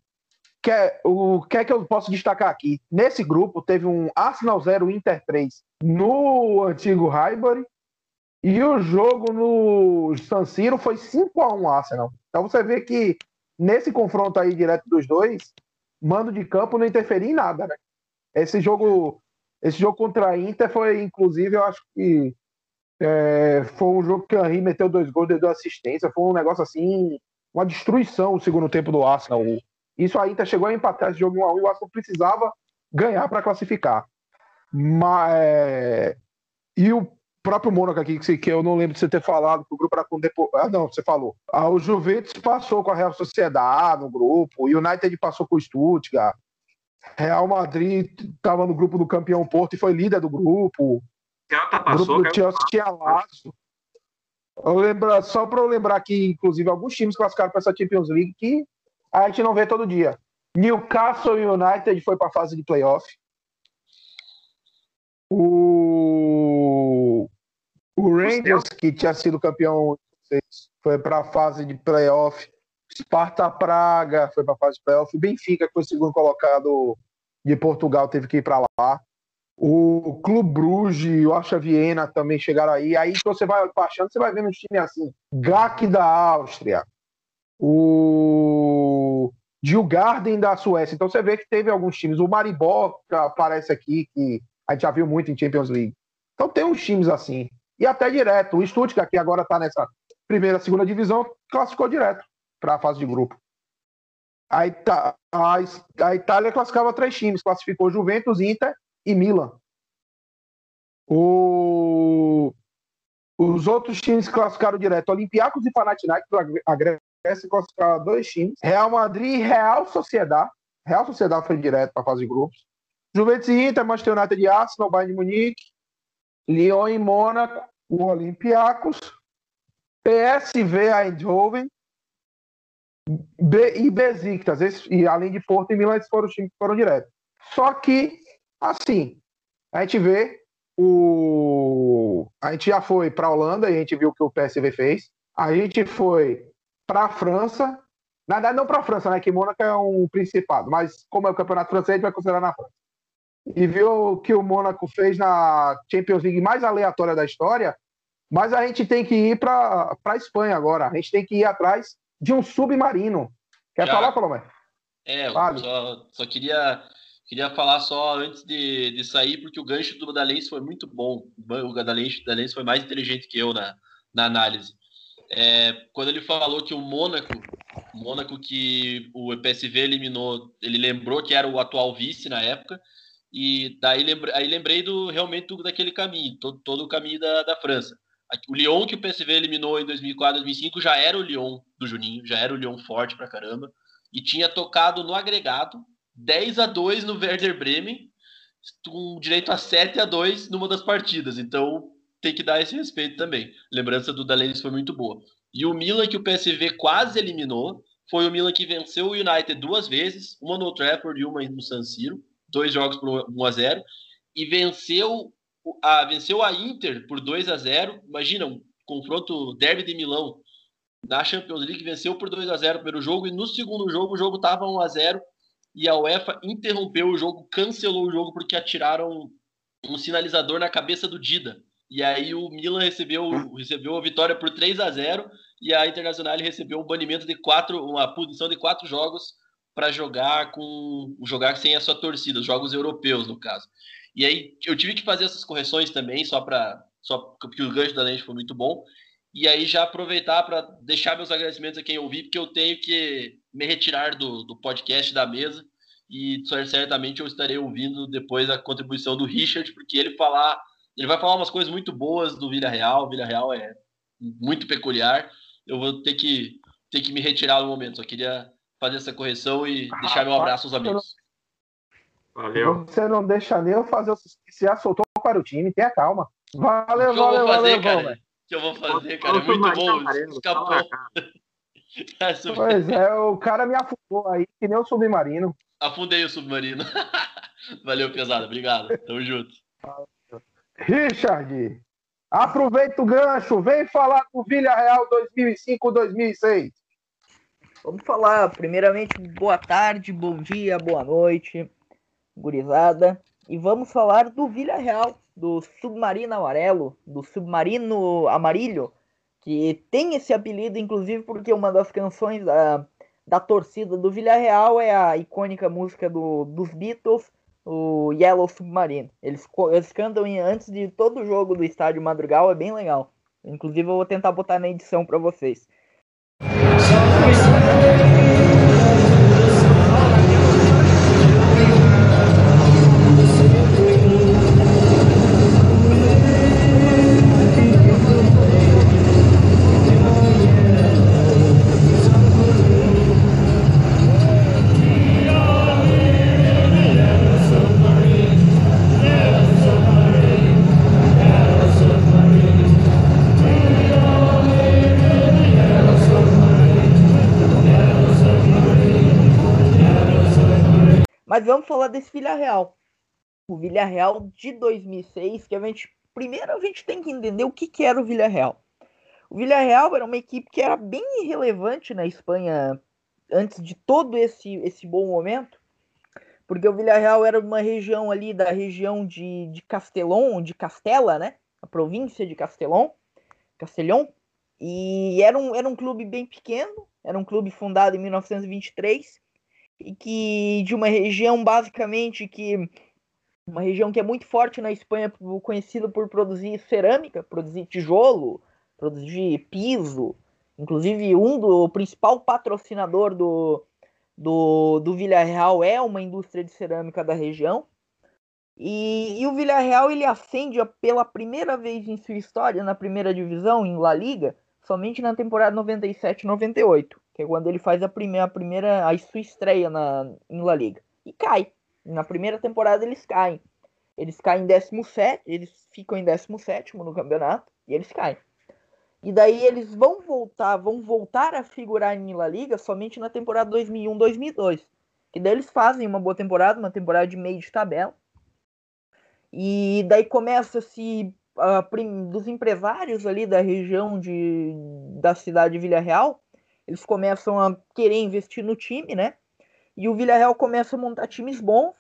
Speaker 1: Que é, o que é que eu posso destacar aqui? Nesse grupo teve um Arsenal 0, Inter 3 no antigo Highbury e o jogo no San Siro foi 5 a 1 Arsenal. Então você vê que nesse confronto aí direto dos dois, mando de campo não interferia em nada, né? Esse jogo, esse jogo contra a Inter foi, inclusive, eu acho que é, foi um jogo que o Henry meteu dois gols, deu assistência, foi um negócio assim, uma destruição o segundo tempo do Arsenal. Isso a Inter chegou a empatar esse jogo 1 a 1 e o Arsenal precisava ganhar para classificar. Mas e o próprio Mônaco aqui, que eu não lembro de você ter falado, que o grupo era com depois. Ah, não, você falou. Ah, o Juventus passou com a Real Sociedade no grupo, o United passou com o Stuttgart, Real Madrid estava no grupo do campeão Porto e foi líder do grupo.
Speaker 4: Celta passou, o grupo
Speaker 1: do Chelsea tinha. Eu lembro, só para eu lembrar que, inclusive, alguns times classificaram para essa Champions League que a gente não vê todo dia. Newcastle United foi para a fase de playoff. O o Rangers, que tinha sido campeão, foi para a fase de playoff. Sparta Praga foi para a fase de playoff. O Benfica, que foi o segundo colocado de Portugal, teve que ir para lá. O Clube Bruges, o Acha Viena também chegaram aí. Aí você vai baixando, você vai vendo os times assim. GAC da Áustria. O Djurgården da Suécia. Então você vê que teve alguns times. O Maribor aparece aqui, que a gente já viu muito em Champions League. Então tem uns times assim e até direto. O Stuttgart, que agora está nessa primeira, segunda divisão, classificou direto para a fase de grupo. A, Ita a, a, Itália classificava três times, classificou Juventus, Inter e Milan. O... Os outros times classificaram direto, Olympiacos e Panathinaikos, a Grécia classificaram dois times, Real Madrid e Real Sociedade. Real Sociedade foi direto para a fase de grupos. Juventus e Inter, Manchester United e Arsenal, Bayern de Munique, Lyon e Mônaco, o Olympiacos, PSV Eindhoven e Besiktas. Esse, e além de Porto e Milan, esses foram os times que foram direto. Só que, assim, a gente vê o. A gente já foi para a Holanda e a gente viu o que o PSV fez. A gente foi para a França. Na verdade, não para a França, né? Que Mônaco é um principado, mas como é o campeonato francês, a gente vai considerar na França e viu o que o Mônaco fez na Champions League mais aleatória da história, mas a gente tem que ir para a Espanha agora. A gente tem que ir atrás de um submarino. Quer Já. falar, Palomé?
Speaker 2: É, vale. só, só queria, queria falar só antes de, de sair, porque o gancho do Dalense foi muito bom. O Dalense foi mais inteligente que eu na, na análise. É, quando ele falou que o Mônaco, o Mônaco que o PSV eliminou, ele lembrou que era o atual vice na época, e daí lembrei, aí lembrei do realmente do, daquele caminho, todo, todo o caminho da, da França. O Lyon que o PSV eliminou em 2004, 2005 já era o Lyon do Juninho, já era o Lyon forte pra caramba e tinha tocado no agregado 10 a 2 no Werder Bremen, com direito a 7 a 2 numa das partidas. Então tem que dar esse respeito também. Lembrança do Dalenis foi muito boa. E o Milan que o PSV quase eliminou foi o Milan que venceu o United duas vezes, uma no Trafford e uma no San Siro dois jogos por 1 a 0 e venceu a venceu a Inter por 2 a 0. Imagina um confronto derby de Milão na Champions League venceu por 2 a 0 no primeiro jogo e no segundo jogo o jogo estava 1 a 0 e a UEFA interrompeu o jogo, cancelou o jogo porque atiraram um sinalizador na cabeça do Dida. E aí o Milan recebeu, recebeu a vitória por 3 a 0 e a Internacional recebeu um banimento de quatro, uma punição de quatro jogos para jogar com jogar sem a sua torcida, os jogos europeus no caso. E aí eu tive que fazer essas correções também, só para só porque o gancho da lente foi muito bom. E aí já aproveitar para deixar meus agradecimentos a quem ouvi, porque eu tenho que me retirar do, do podcast da mesa e certamente eu estarei ouvindo depois a contribuição do Richard, porque ele falar, ele vai falar umas coisas muito boas do Vila Real. Vila Real é muito peculiar. Eu vou ter que ter que me retirar no momento. Só queria fazer essa correção e ah, deixar meu abraço aos amigos.
Speaker 1: Valeu. Você não deixa nem eu fazer o Você já soltou para o time, tenha calma. Valeu,
Speaker 2: que
Speaker 1: valeu,
Speaker 2: eu vou fazer,
Speaker 1: valeu,
Speaker 2: cara? que eu vou fazer, cara? É muito bom. Escapou. (laughs)
Speaker 1: pois é, o cara me afundou aí, que nem o submarino.
Speaker 2: Afundei o submarino. (laughs) Valeu, pesado. Obrigado. Tamo junto.
Speaker 1: Richard, aproveita o gancho. Vem falar do Vila Real 2005-2006.
Speaker 3: Vamos falar, primeiramente, boa tarde, bom dia, boa noite, gurizada. E vamos falar do Vila Real, do Submarino Amarelo, do Submarino Amarillo, que tem esse apelido, inclusive, porque uma das canções da, da torcida do Vila Real é a icônica música do, dos Beatles, o Yellow Submarine. Eles, eles cantam antes de todo jogo do estádio Madrugal, é bem legal. Inclusive, eu vou tentar botar na edição para vocês. Vamos falar desse Villarreal. O Villarreal de 2006, que a gente primeiro a gente tem que entender o que, que era o Villarreal. O Villarreal era uma equipe que era bem irrelevante na Espanha antes de todo esse, esse bom momento, porque o Villarreal era uma região ali da região de, de Castelão, de Castela, né? A província de Castelão, Castelhão, e era um, era um clube bem pequeno, era um clube fundado em 1923 e que de uma região basicamente que uma região que é muito forte na Espanha, conhecida por produzir cerâmica, produzir tijolo, produzir piso. Inclusive, um do principal patrocinador do, do, do Villarreal é uma indústria de cerâmica da região. E, e o Villarreal ele ascende pela primeira vez em sua história na primeira divisão, em La Liga, somente na temporada 97-98, que é quando ele faz a primeira, a primeira a sua estreia na, em La Liga. E cai. Na primeira temporada eles caem. Eles caem em 17, eles ficam em 17 no campeonato e eles caem. E daí eles vão voltar, vão voltar a figurar em La Liga somente na temporada 2001-2002. E daí eles fazem uma boa temporada, uma temporada de meio de tabela. E daí começa-se uh, dos empresários ali da região de, da cidade de Vila Real, eles começam a querer investir no time, né? E o Villarreal começa a montar times bons.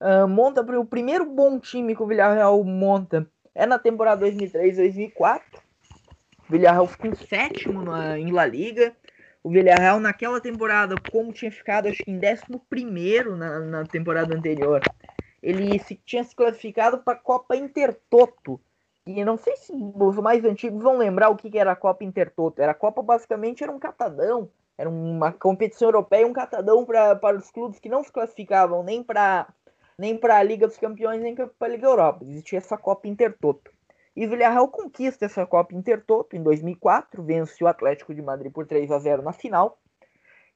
Speaker 3: Uh, monta o primeiro bom time que o Villarreal monta é na temporada 2003-2004. O Villarreal fica em sétimo na, em La Liga. O Villarreal naquela temporada, como tinha ficado acho que em décimo primeiro na, na temporada anterior, ele se, tinha se classificado para a Copa Intertoto. E não sei se os mais antigos vão lembrar o que, era a Copa Intertoto. Era a Copa basicamente era um catadão era uma competição europeia, um catadão pra, para os clubes que não se classificavam nem para nem a Liga dos Campeões, nem para a Liga Europa. Existia essa Copa Intertoto. E Villarreal conquista essa Copa Intertoto em 2004, vence o Atlético de Madrid por 3 a 0 na final.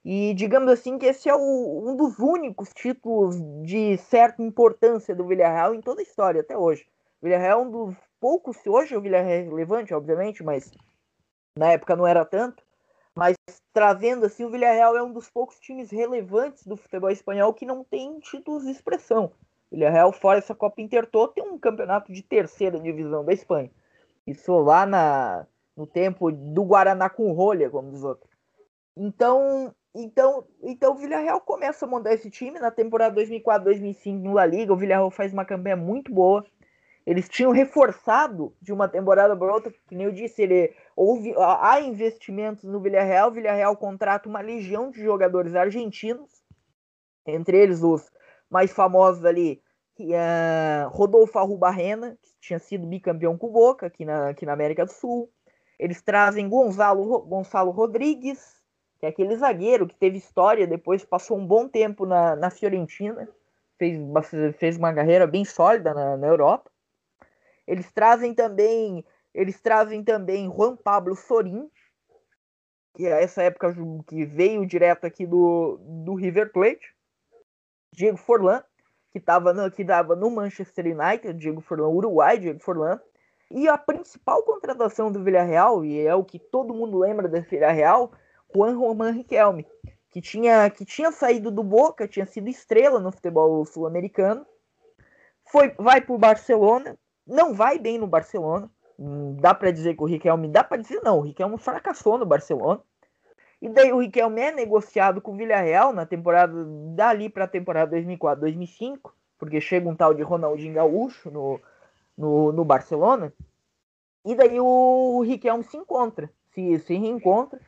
Speaker 3: E digamos assim que esse é o, um dos únicos títulos de certa importância do Villarreal em toda a história até hoje. O Villarreal é um dos poucos, hoje o Villarreal é relevante, obviamente, mas na época não era tanto mas trazendo assim, o Villarreal é um dos poucos times relevantes do futebol espanhol que não tem títulos de expressão. O Villarreal, fora essa Copa Intertoto, tem um campeonato de terceira divisão da Espanha. Isso lá na, no tempo do Guaraná com rolha, como diz outro. Então, então, então o Villarreal começa a montar esse time na temporada 2004-2005 no La Liga. O Villarreal faz uma campanha muito boa. Eles tinham reforçado de uma temporada para outra, que nem eu disse, ele, houve, há investimentos no Villarreal. O Villarreal contrata uma legião de jogadores argentinos, entre eles os mais famosos ali, é Rodolfo Arrubarrena, que tinha sido bicampeão com o Boca aqui na, aqui na América do Sul. Eles trazem Gonzalo, Gonçalo Rodrigues, que é aquele zagueiro que teve história, depois passou um bom tempo na, na Fiorentina, fez, fez uma carreira bem sólida na, na Europa. Eles trazem também, eles trazem também Juan Pablo Sorin, que é essa época que veio direto aqui do, do River Plate. Diego Forlan, que estava no, que dava no Manchester United, Diego Forlan, Uruguai, Diego Forlan. E a principal contratação do Villarreal, e é o que todo mundo lembra desse Villarreal, Juan Román Riquelme, que tinha, que tinha saído do Boca, tinha sido estrela no futebol sul-americano, foi vai para o Barcelona, não vai bem no Barcelona. Hum, dá para dizer que o Riquelme, dá para dizer não, o Riquelme fracassou no Barcelona. E daí o Riquelme é negociado com o Villarreal na temporada dali para a temporada 2004-2005, porque chega um tal de Ronaldinho Gaúcho no, no, no Barcelona. E daí o Riquelme se encontra, se, se reencontra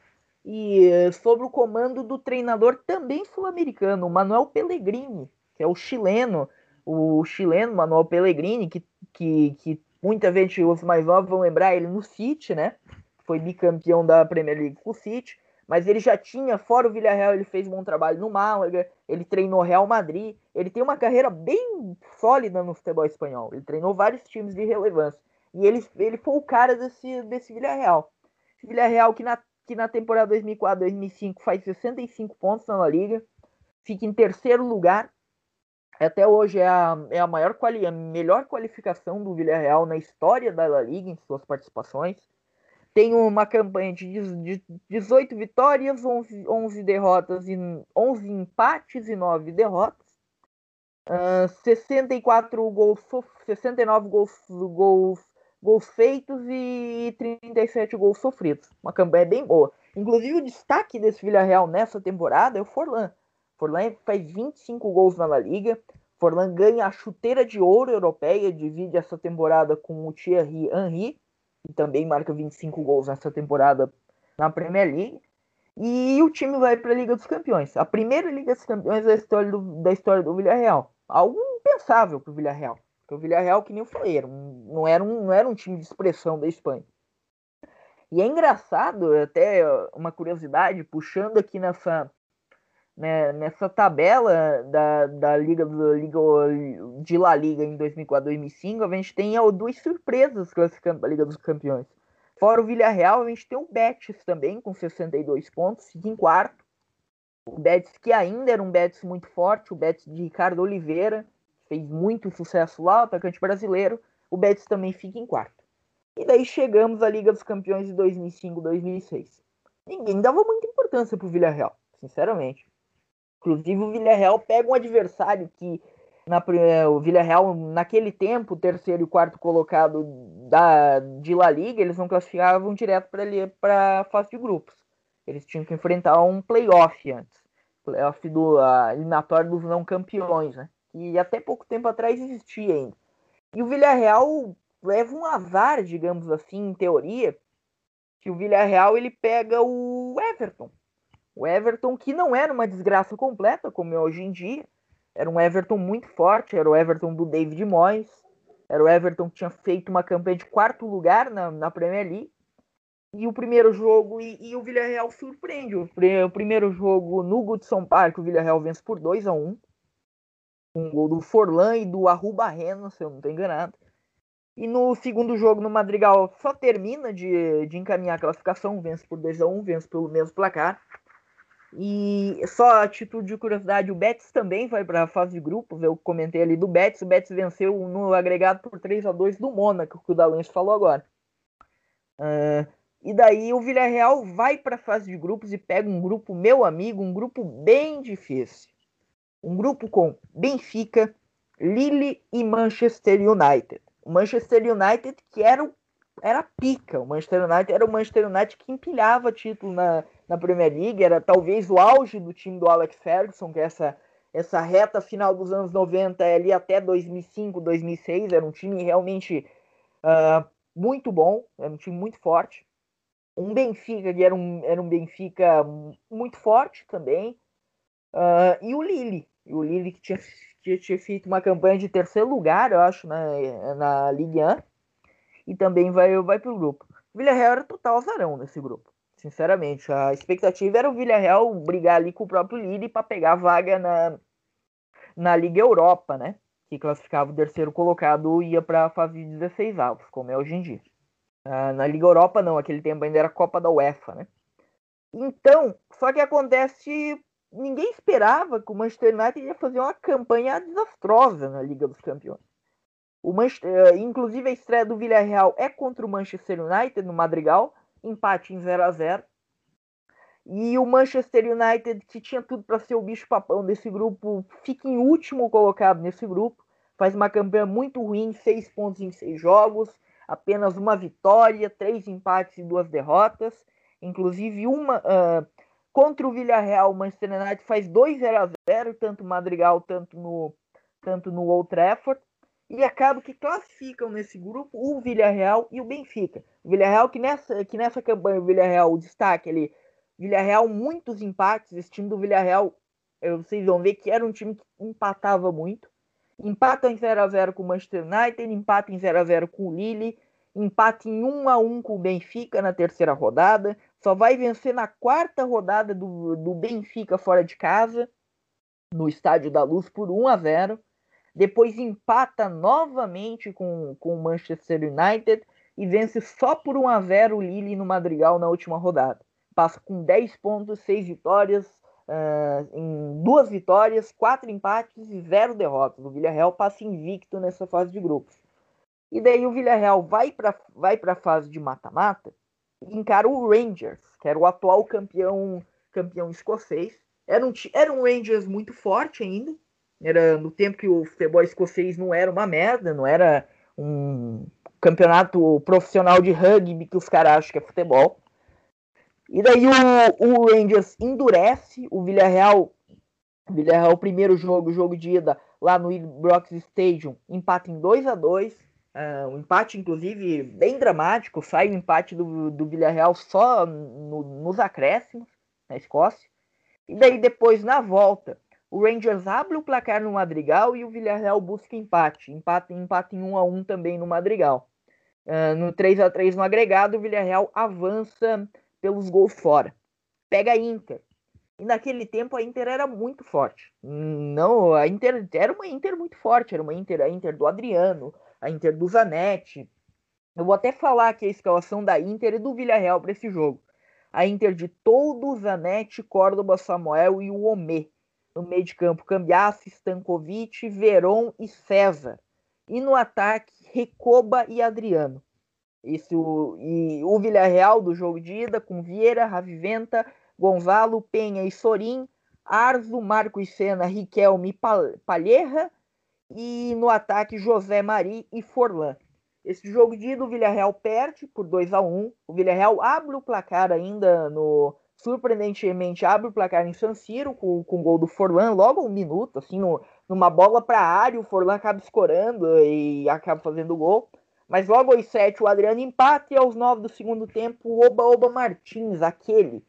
Speaker 3: e sob o comando do treinador também sul-americano, Manuel Pellegrini, que é o chileno, o chileno Manuel Pellegrini, que que, que muita gente, os mais novos vão lembrar ele no City, né? Foi bicampeão da Premier League com o City, mas ele já tinha, fora o Villarreal, ele fez um bom trabalho no Málaga, ele treinou Real Madrid, ele tem uma carreira bem sólida no futebol espanhol, ele treinou vários times de relevância, e ele, ele foi o cara desse, desse Villarreal. Villarreal que na, que na temporada 2004-2005 faz 65 pontos na Liga, fica em terceiro lugar, até hoje é a, é a, maior quali, a melhor qualificação do Villarreal na história da La Liga em suas participações. Tem uma campanha de 18 vitórias, 11, 11 derrotas, e 11 empates e 9 derrotas. Uh, 64 gols, 69 gols, gols, gols feitos e 37 gols sofridos. Uma campanha bem boa. Inclusive, o destaque desse Villarreal nessa temporada é o Forlan. Forlan faz 25 gols na La Liga. Forlan ganha a chuteira de ouro europeia, divide essa temporada com o Thierry Henry, que também marca 25 gols nessa temporada na Premier League. E o time vai para a Liga dos Campeões. A primeira Liga dos Campeões da história do, da história do Villarreal. Algo impensável para o Villarreal. Porque o Villarreal, que nem eu falei, era um, não, era um, não era um time de expressão da Espanha. E é engraçado, até uma curiosidade, puxando aqui nessa, né, nessa tabela da, da Liga, do, Liga de La Liga em 2004-2005, a gente tem duas surpresas classificando para a Liga dos Campeões. Fora o Villarreal, a gente tem o Betis também, com 62 pontos, fica em quarto. O Betis que ainda era um Betis muito forte, o Betis de Ricardo Oliveira, fez muito sucesso lá, o atacante brasileiro. O Betis também fica em quarto. E daí chegamos à Liga dos Campeões de 2005-2006. Ninguém dava muita importância para o Villarreal, sinceramente. Inclusive o Villarreal pega um adversário que na, o Villarreal, naquele tempo, terceiro e quarto colocado da, de La Liga, eles não classificavam direto para a fase de grupos. Eles tinham que enfrentar um playoff antes. Playoff do eliminatório dos não campeões, né? Que até pouco tempo atrás existia ainda. E o Villarreal leva um azar, digamos assim, em teoria, que o Villarreal ele pega o Everton. O Everton que não era uma desgraça completa, como é hoje em dia, era um Everton muito forte, era o Everton do David Moyes, era o Everton que tinha feito uma campanha de quarto lugar na, na Premier League. E o primeiro jogo, e, e o Villarreal surpreende. O, o, primeiro jogo no Goodson Park, o Villarreal vence por 2 a 1 Um gol do Forlan e do Arruba Reno, se eu não estou enganado. E no segundo jogo, no Madrigal, só termina de, de encaminhar a classificação, vence por 2 a 1 vence pelo mesmo placar. E só a título de curiosidade, o Betis também vai para a fase de grupos. Eu comentei ali do Betis. O Betis venceu no agregado por 3 a 2 do Mônaco, que o Dalens falou agora. Uh, e daí o Villarreal vai para a fase de grupos e pega um grupo, meu amigo, um grupo bem difícil. Um grupo com Benfica, Lille e Manchester United. O Manchester United, que era, o, era pica. O Manchester United era o Manchester United que empilhava título na, na Premier League. Era talvez o auge do time do Alex Ferguson, que é essa, essa reta final dos anos 90 ali até 2005, 2006. Era um time realmente uh, muito bom, era um time muito forte. Um Benfica que era um, era um Benfica muito forte também. Uh, e o Lille. E o Lille que tinha tinha, tinha feito uma campanha de terceiro lugar, eu acho, na, na Ligue 1. E também vai, vai para o grupo. O Villarreal era total azarão nesse grupo. Sinceramente, a expectativa era o Villarreal brigar ali com o próprio Lille para pegar vaga na, na Liga Europa, né? Que classificava o terceiro colocado ia para a fase de 16 avos, como é hoje em dia. Ah, na Liga Europa, não, aquele tempo ainda era Copa da UEFA, né? Então, só que acontece ninguém esperava que o Manchester United ia fazer uma campanha desastrosa na Liga dos Campeões. O Manchester, eh, inclusive a estreia do Villarreal é contra o Manchester United no Madrigal, empate em 0 a 0. E o Manchester United, que tinha tudo para ser o bicho-papão desse grupo, fica em último colocado nesse grupo. Faz uma campanha muito ruim, seis pontos em seis jogos, apenas uma vitória, três empates e duas derrotas. Inclusive uma, uh, Contra o Villarreal, o Manchester United faz 2 0 a 0 tanto no Madrigal, tanto no, tanto no Old Trafford. E acaba que classificam nesse grupo o Villarreal e o Benfica. O Villarreal que nessa, que nessa campanha, o Villarreal, o destaque ali, Villarreal, muitos empates. Esse time do Villarreal, vocês vão ver que era um time que empatava muito. Empata em 0 a 0 com o Manchester United, empata em 0 a 0 com o Lille, empate em 1 a 1 com o Benfica na terceira rodada, só vai vencer na quarta rodada do, do Benfica fora de casa, no Estádio da Luz, por 1 a 0. Depois empata novamente com, com o Manchester United e vence só por 1 a 0 o Lille no Madrigal na última rodada. Passa com 10 pontos, 6 vitórias, uh, em duas vitórias, quatro empates e zero derrotas. O Villarreal passa invicto nessa fase de grupos. E daí o Villarreal vai para vai a fase de mata-mata encara o Rangers, que era o atual campeão campeão escocês. Era um, era um Rangers muito forte ainda, Era no tempo que o futebol escocês não era uma merda, não era um campeonato profissional de rugby que os caras acham que é futebol. E daí o, o Rangers endurece, o Villarreal, Villarreal, primeiro jogo, jogo de ida lá no Ibrox Stadium, empata em 2 a 2 uh, ah, um empate, inclusive, bem dramático, sai o empate do, do Villarreal só no, nos acréscimos, na Escócia. E daí depois, na volta, o Rangers abre o placar no Madrigal e o Villarreal busca empate. Empate, empate em 1 a 1 também no Madrigal. Uh, no 3 a 3 no agregado, o Villarreal avança pelos gols fora. Pega a Inter. E naquele tempo a Inter era muito forte. Não, a Inter era uma Inter muito forte, era uma Inter, a Inter do Adriano, a Inter do Zanetti. Eu vou até falar aqui a escalação da Inter e do Villarreal para esse jogo. A Inter de todo Zanetti, Córdoba, Samuel e o Omê. No meio de campo, Cambiasse, Stankovic, Veron e César. E no ataque, Recoba e Adriano. Isso, e o Villarreal do jogo de ida com Vieira, Raviventa, Gonzalo, Penha e Sorin, Arzo, Marcos Sena, Riquelme e Palherra, e no ataque José Mari e Forlan. Esse jogo de ida o Villarreal perde por 2 a 1 O Villarreal abre o placar ainda no. Surpreendentemente, abre o placar em San Siro com, com o gol do Forlan logo um minuto, assim, no, numa bola para área. O Forlan acaba escorando e acaba fazendo gol. Mas logo aos 7 o Adriano empata e aos 9 do segundo tempo o Oba Oba Martins, aquele,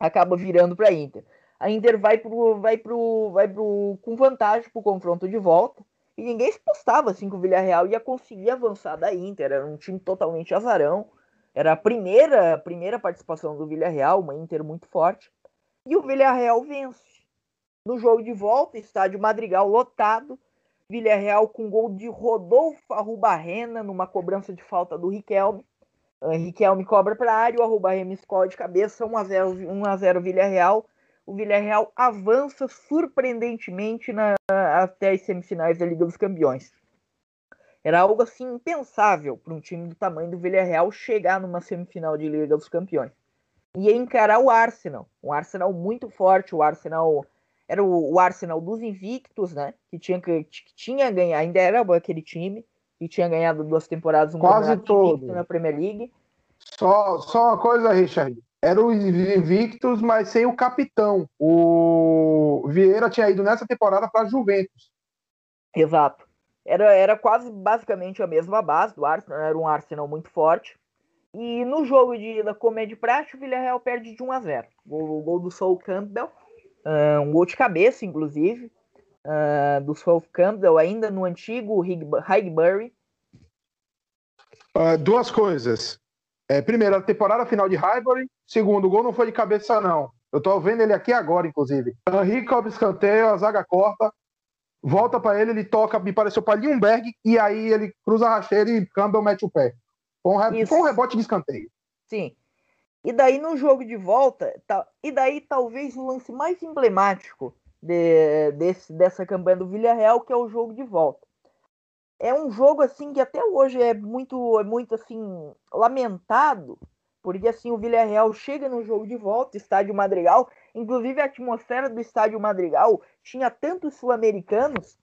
Speaker 3: acaba virando para a Inter. A Inter vai pro, vai pro, vai pro, com vantagem para o confronto de volta. E ninguém se postava assim que o Villarreal ia conseguir avançar da Inter. Era um time totalmente azarão. Era a primeira, primeira participação do Villarreal, uma Inter muito forte. E o Villarreal vence. No jogo de volta, estádio Madrigal lotado. Villarreal com gol de Rodolfo Arrubarrena numa cobrança de falta do Riquelme. Uh, Riquelme cobra para a área, o Arrubarrena escola de cabeça, 1x0 1 a 0 Villarreal. O Villarreal avança surpreendentemente na, até as semifinais da Liga dos Campeões. Era algo assim impensável para um time do tamanho do Villarreal chegar numa semifinal de Liga dos Campeões. E encarar o Arsenal, um Arsenal muito forte, o Arsenal era o, o, Arsenal dos invictos, né? Que tinha que, que tinha ganhado, ainda era aquele time que tinha ganhado duas temporadas um
Speaker 1: quase todo
Speaker 3: na Premier League.
Speaker 1: Só, só uma coisa, Richard. Eram os invictos, mas sem o capitão. O Vieira tinha ido nessa temporada para a Juventus.
Speaker 3: Exato. Era, era quase basicamente a mesma base do Arsenal, era um Arsenal muito forte. E no jogo de como é de praxe, o Villarreal perde de 1 a 0. O gol do Sol Campbell Uh, um gol de cabeça, inclusive, uh, do South Campbell, ainda no antigo Highbury.
Speaker 1: Uh, duas coisas. É, primeiro, a temporada final de Highbury. Segundo, o gol não foi de cabeça, não. Eu tô vendo ele aqui agora, inclusive. Henrique cobre escanteio, a zaga corta, volta para ele, ele toca, me pareceu para Lindbergh, e aí ele cruza a rasteira e Campbell mete o pé. Com um, com um rebote de escanteio.
Speaker 3: Sim. E daí no jogo de volta, tá, e daí talvez o lance mais emblemático de, desse, dessa campanha do Villarreal, que é o jogo de volta. É um jogo assim que até hoje é muito, é muito assim lamentado, porque assim o Villarreal chega no jogo de volta, estádio Madrigal, inclusive a atmosfera do estádio Madrigal tinha tantos sul-americanos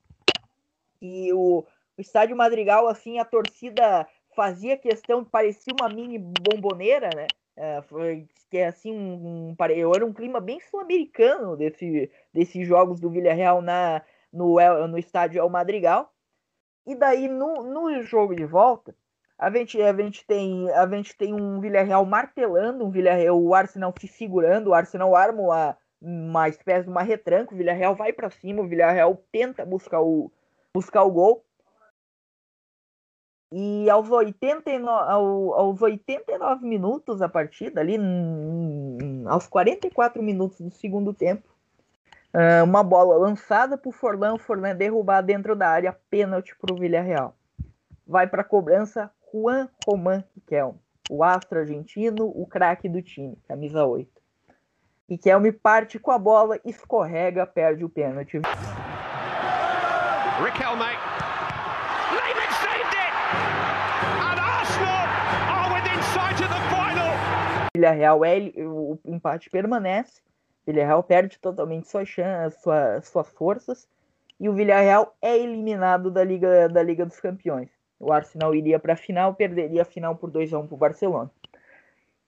Speaker 3: e o, o estádio Madrigal assim a torcida fazia questão, parecia uma mini bomboneira, né? É, foi que é assim um, um era um clima bem sul-americano desse, desses jogos do Villarreal na no, no estádio El Madrigal. E daí no, no jogo de volta, a gente, a gente tem a gente tem um Villarreal martelando, um Villarreal, o Arsenal se segurando, o Arsenal arma uma, uma espécie de uma retranca, o Villarreal vai para cima, o Villarreal tenta buscar o buscar o gol. E aos 89, aos 89 minutos a partida, ali aos 44 minutos do segundo tempo, uma bola lançada para o Forlan, o Forlan derrubar dentro da área, pênalti para o Villarreal. Vai para a cobrança Juan Román Riquelme, o astro argentino, o craque do time, camisa 8. Riquelme parte com a bola, escorrega, perde o pênalti. Riquelme Villarreal é, o empate permanece. Villarreal perde totalmente suas, chances, suas, suas forças. e o Villarreal é eliminado da Liga, da Liga dos Campeões. O Arsenal iria para a final, perderia a final por 2 a 1 para o Barcelona.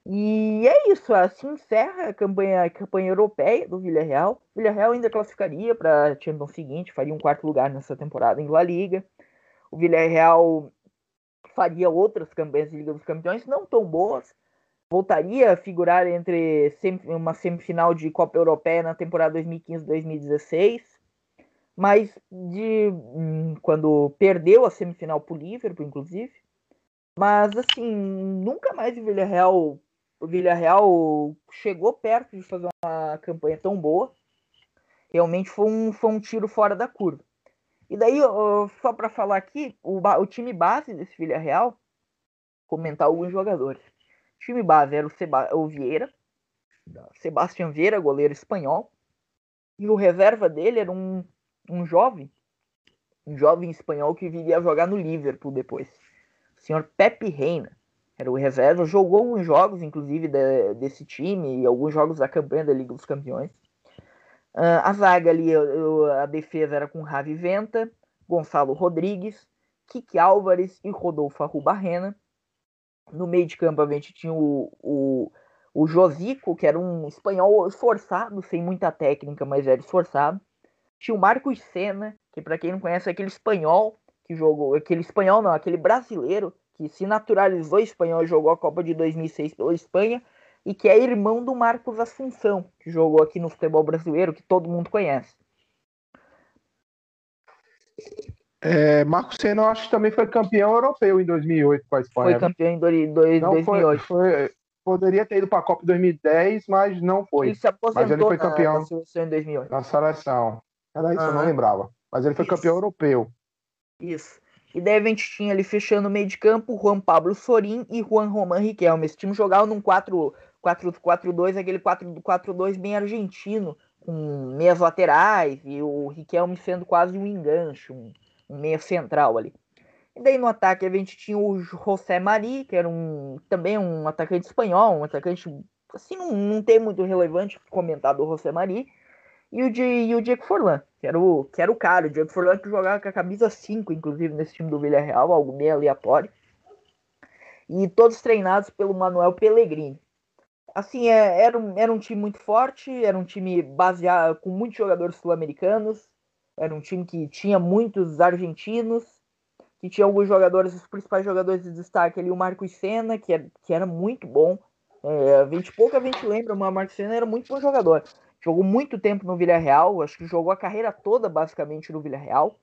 Speaker 3: E é isso, assim encerra a campanha, a campanha europeia do Villarreal. O Villarreal ainda classificaria para a Champions seguinte, faria um quarto lugar nessa temporada em La Liga. O Villarreal faria outras campanhas de Liga dos Campeões não tão boas. Voltaria a figurar entre uma semifinal de Copa Europeia na temporada 2015-2016 mas de hum, quando perdeu a semifinal para o Liverpool, inclusive. Mas assim, nunca mais o Villarreal, o Villarreal chegou perto de fazer uma campanha tão boa. Realmente foi um, foi um tiro fora da curva. E daí, só para falar aqui, o, o time base desse Villarreal, comentar alguns jogadores. O time base era o, Seba, o Vieira, Sebastião Vieira, goleiro espanhol. E o reserva dele era um um jovem, um jovem espanhol que viria a jogar no Liverpool depois. O senhor Pepe Reina era o reserva, jogou alguns jogos, inclusive, de, desse time, e alguns jogos da campanha da Liga dos Campeões. Uh, a zaga ali, a defesa era com Ravi Venta, Gonçalo Rodrigues, Kiki Álvares e Rodolfo Arrubarrena. No meio de campo a gente tinha o, o, o Josico, que era um espanhol esforçado, sem muita técnica, mas era esforçado. Tinha o Marcos Senna, que para quem não conhece é aquele espanhol que jogou, aquele espanhol não, aquele brasileiro que se naturalizou espanhol e jogou a Copa de 2006 pela Espanha e que é irmão do Marcos Assunção, que jogou aqui no futebol brasileiro, que todo mundo conhece.
Speaker 1: É, Marcos Senna, eu acho que também foi campeão europeu em 2008 com a Espanha.
Speaker 3: Foi campeão em 2008. Foi,
Speaker 1: foi, poderia ter ido para a Copa 2010, mas não foi.
Speaker 3: Ele se aposentou mas ele foi campeão na, na seleção em 2008.
Speaker 1: Na seleção. Era isso, uhum. eu não lembrava. Mas ele foi isso. campeão europeu.
Speaker 3: Isso. E daí a gente tinha ali fechando o meio de campo Juan Pablo Sorin e Juan Roman Riquelme. Esse time jogava num 4-4-2, aquele 4-4-2 bem argentino, com meias laterais e o Riquelme sendo quase um enganche, um, um meia central ali. E daí no ataque a gente tinha o José Mari, que era um também um atacante espanhol, um atacante assim não, não tem muito relevante comentar do José Mari e o, e o Diego Forlan, que era o, que era o cara. O Diego Forlan que jogava com a camisa 5, inclusive, nesse time do Villarreal, algo meio aleatório. E todos treinados pelo Manuel Pellegrini. Assim, é, era, um, era um time muito forte, era um time baseado com muitos jogadores sul-americanos, era um time que tinha muitos argentinos, que tinha alguns jogadores, os principais jogadores de destaque ali, o Marcos Senna, que era, que era muito bom. É, 20 pouco a gente lembra, mas o Marcos Senna era muito bom jogador. Jogou muito tempo no Villarreal, acho que jogou a carreira toda basicamente no Villarreal.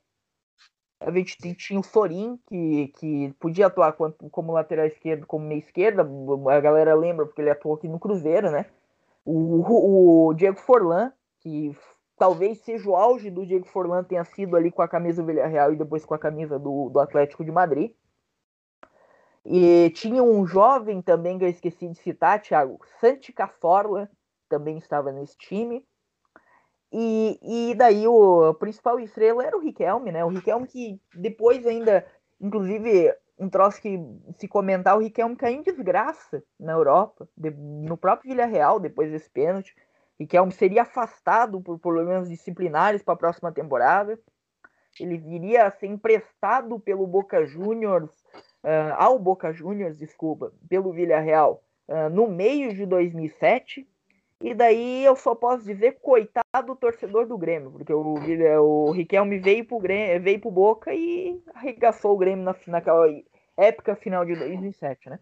Speaker 3: A gente tinha o Sorin, que, que podia atuar como lateral esquerdo, como meia esquerda. A galera lembra porque ele atuou aqui no Cruzeiro, né? O, o Diego Forlan, que talvez seja o auge do Diego Forlan tenha sido ali com a camisa do Villarreal e depois com a camisa do, do Atlético de Madrid. E tinha um jovem também que eu esqueci de citar, Thiago, Santi Caforla, também estava nesse time. E, e daí o principal estrela era o Riquelme, né? O Riquelme que depois ainda, inclusive, um troço que se comentar, o Riquelme caiu em desgraça na Europa, de, no próprio Villarreal, depois desse pênalti. Riquelme seria afastado por problemas disciplinares para a próxima temporada. Ele viria a ser emprestado pelo Boca Juniors, uh, ao Boca Juniors, desculpa, pelo Villarreal, uh, no meio de 2007 e daí eu só posso dizer, coitado do torcedor do Grêmio, porque o, o Riquelme veio pro, Grêmio, veio pro Boca e arregaçou o Grêmio na, naquela época final de 2007, né?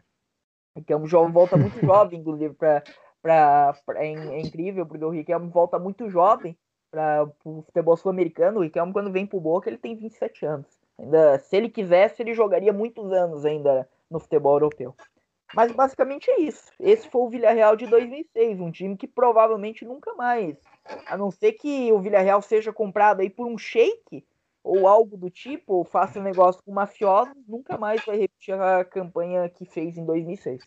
Speaker 3: Riquelme volta muito (laughs) jovem, inclusive, pra, pra, pra é, é, incrível, porque o Riquelme volta muito jovem para o futebol sul-americano. O Riquelme, quando vem pro Boca, ele tem 27 anos. Ainda, se ele quisesse, ele jogaria muitos anos ainda no futebol europeu. Mas basicamente é isso. Esse foi o Villarreal de 2006, um time que provavelmente nunca mais, a não ser que o Villarreal seja comprado aí por um shake ou algo do tipo, ou faça um negócio com mafiosos, nunca mais vai repetir a campanha que fez em 2006.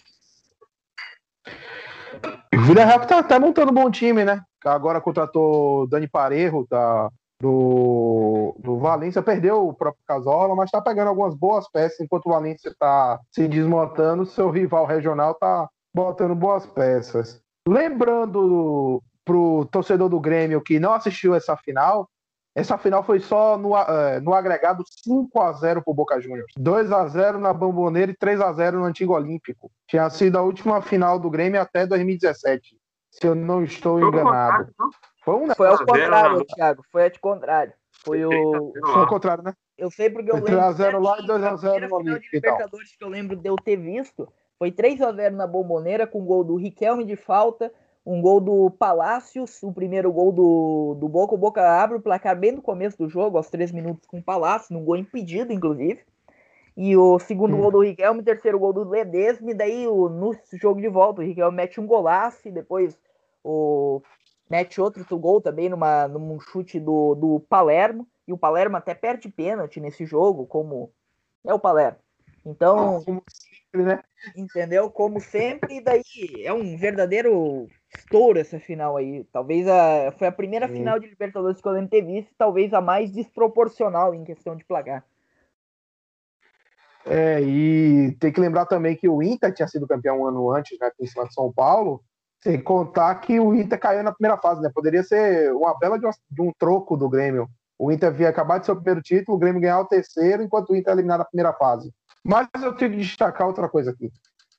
Speaker 1: O Villarreal tá, tá montando um bom time, né? Agora contratou Dani Parejo, tá do, do Valência, perdeu o próprio Casola, mas está pegando algumas boas peças, enquanto o Valência está se desmontando, seu rival regional está botando boas peças. Lembrando pro torcedor do Grêmio que não assistiu essa final, Essa final foi só no, uh, no agregado 5 a 0 pro Boca Juniors. 2 a 0 na Bamboneira e 3 a 0 no Antigo Olímpico. Tinha sido a última final do Grêmio até 2017, se eu não estou enganado.
Speaker 3: Foi, um... foi ao contrário, Thiago. Foi ao contrário. Foi o.
Speaker 1: Foi ao contrário, né?
Speaker 3: Eu sei porque eu lembro.
Speaker 1: 3x0 lá e 2x0 no Olímpico.
Speaker 3: Libertadores que eu lembro de eu ter visto foi 3x0 na Bomboneira com gol do Riquelme de falta um gol do Palácios, o primeiro gol do, do Boca. O Boca abre o placar bem no começo do jogo, aos três minutos com o Palácio, num gol impedido, inclusive. E o segundo hum. gol do Riquelme, terceiro gol do Ledesma, e daí o, no jogo de volta o Riquelme mete um golaço e depois o, mete outro gol também numa, num chute do, do Palermo. E o Palermo até perde pênalti nesse jogo, como é o Palermo. Então, como sempre, né? Entendeu? Como sempre, e daí é um verdadeiro estouro essa final aí. Talvez a, foi a primeira Sim. final de Libertadores que eu lembro ter visto, talvez a mais desproporcional em questão de placar.
Speaker 1: É, e tem que lembrar também que o Inter tinha sido campeão um ano antes, né, em cima de São Paulo, sem contar que o Inter caiu na primeira fase, né? Poderia ser uma bela de, uma, de um troco do Grêmio. O Inter havia acabado de ser o primeiro título, o Grêmio ganhar o terceiro, enquanto o Inter eliminar na primeira fase. Mas eu tenho que destacar outra coisa aqui.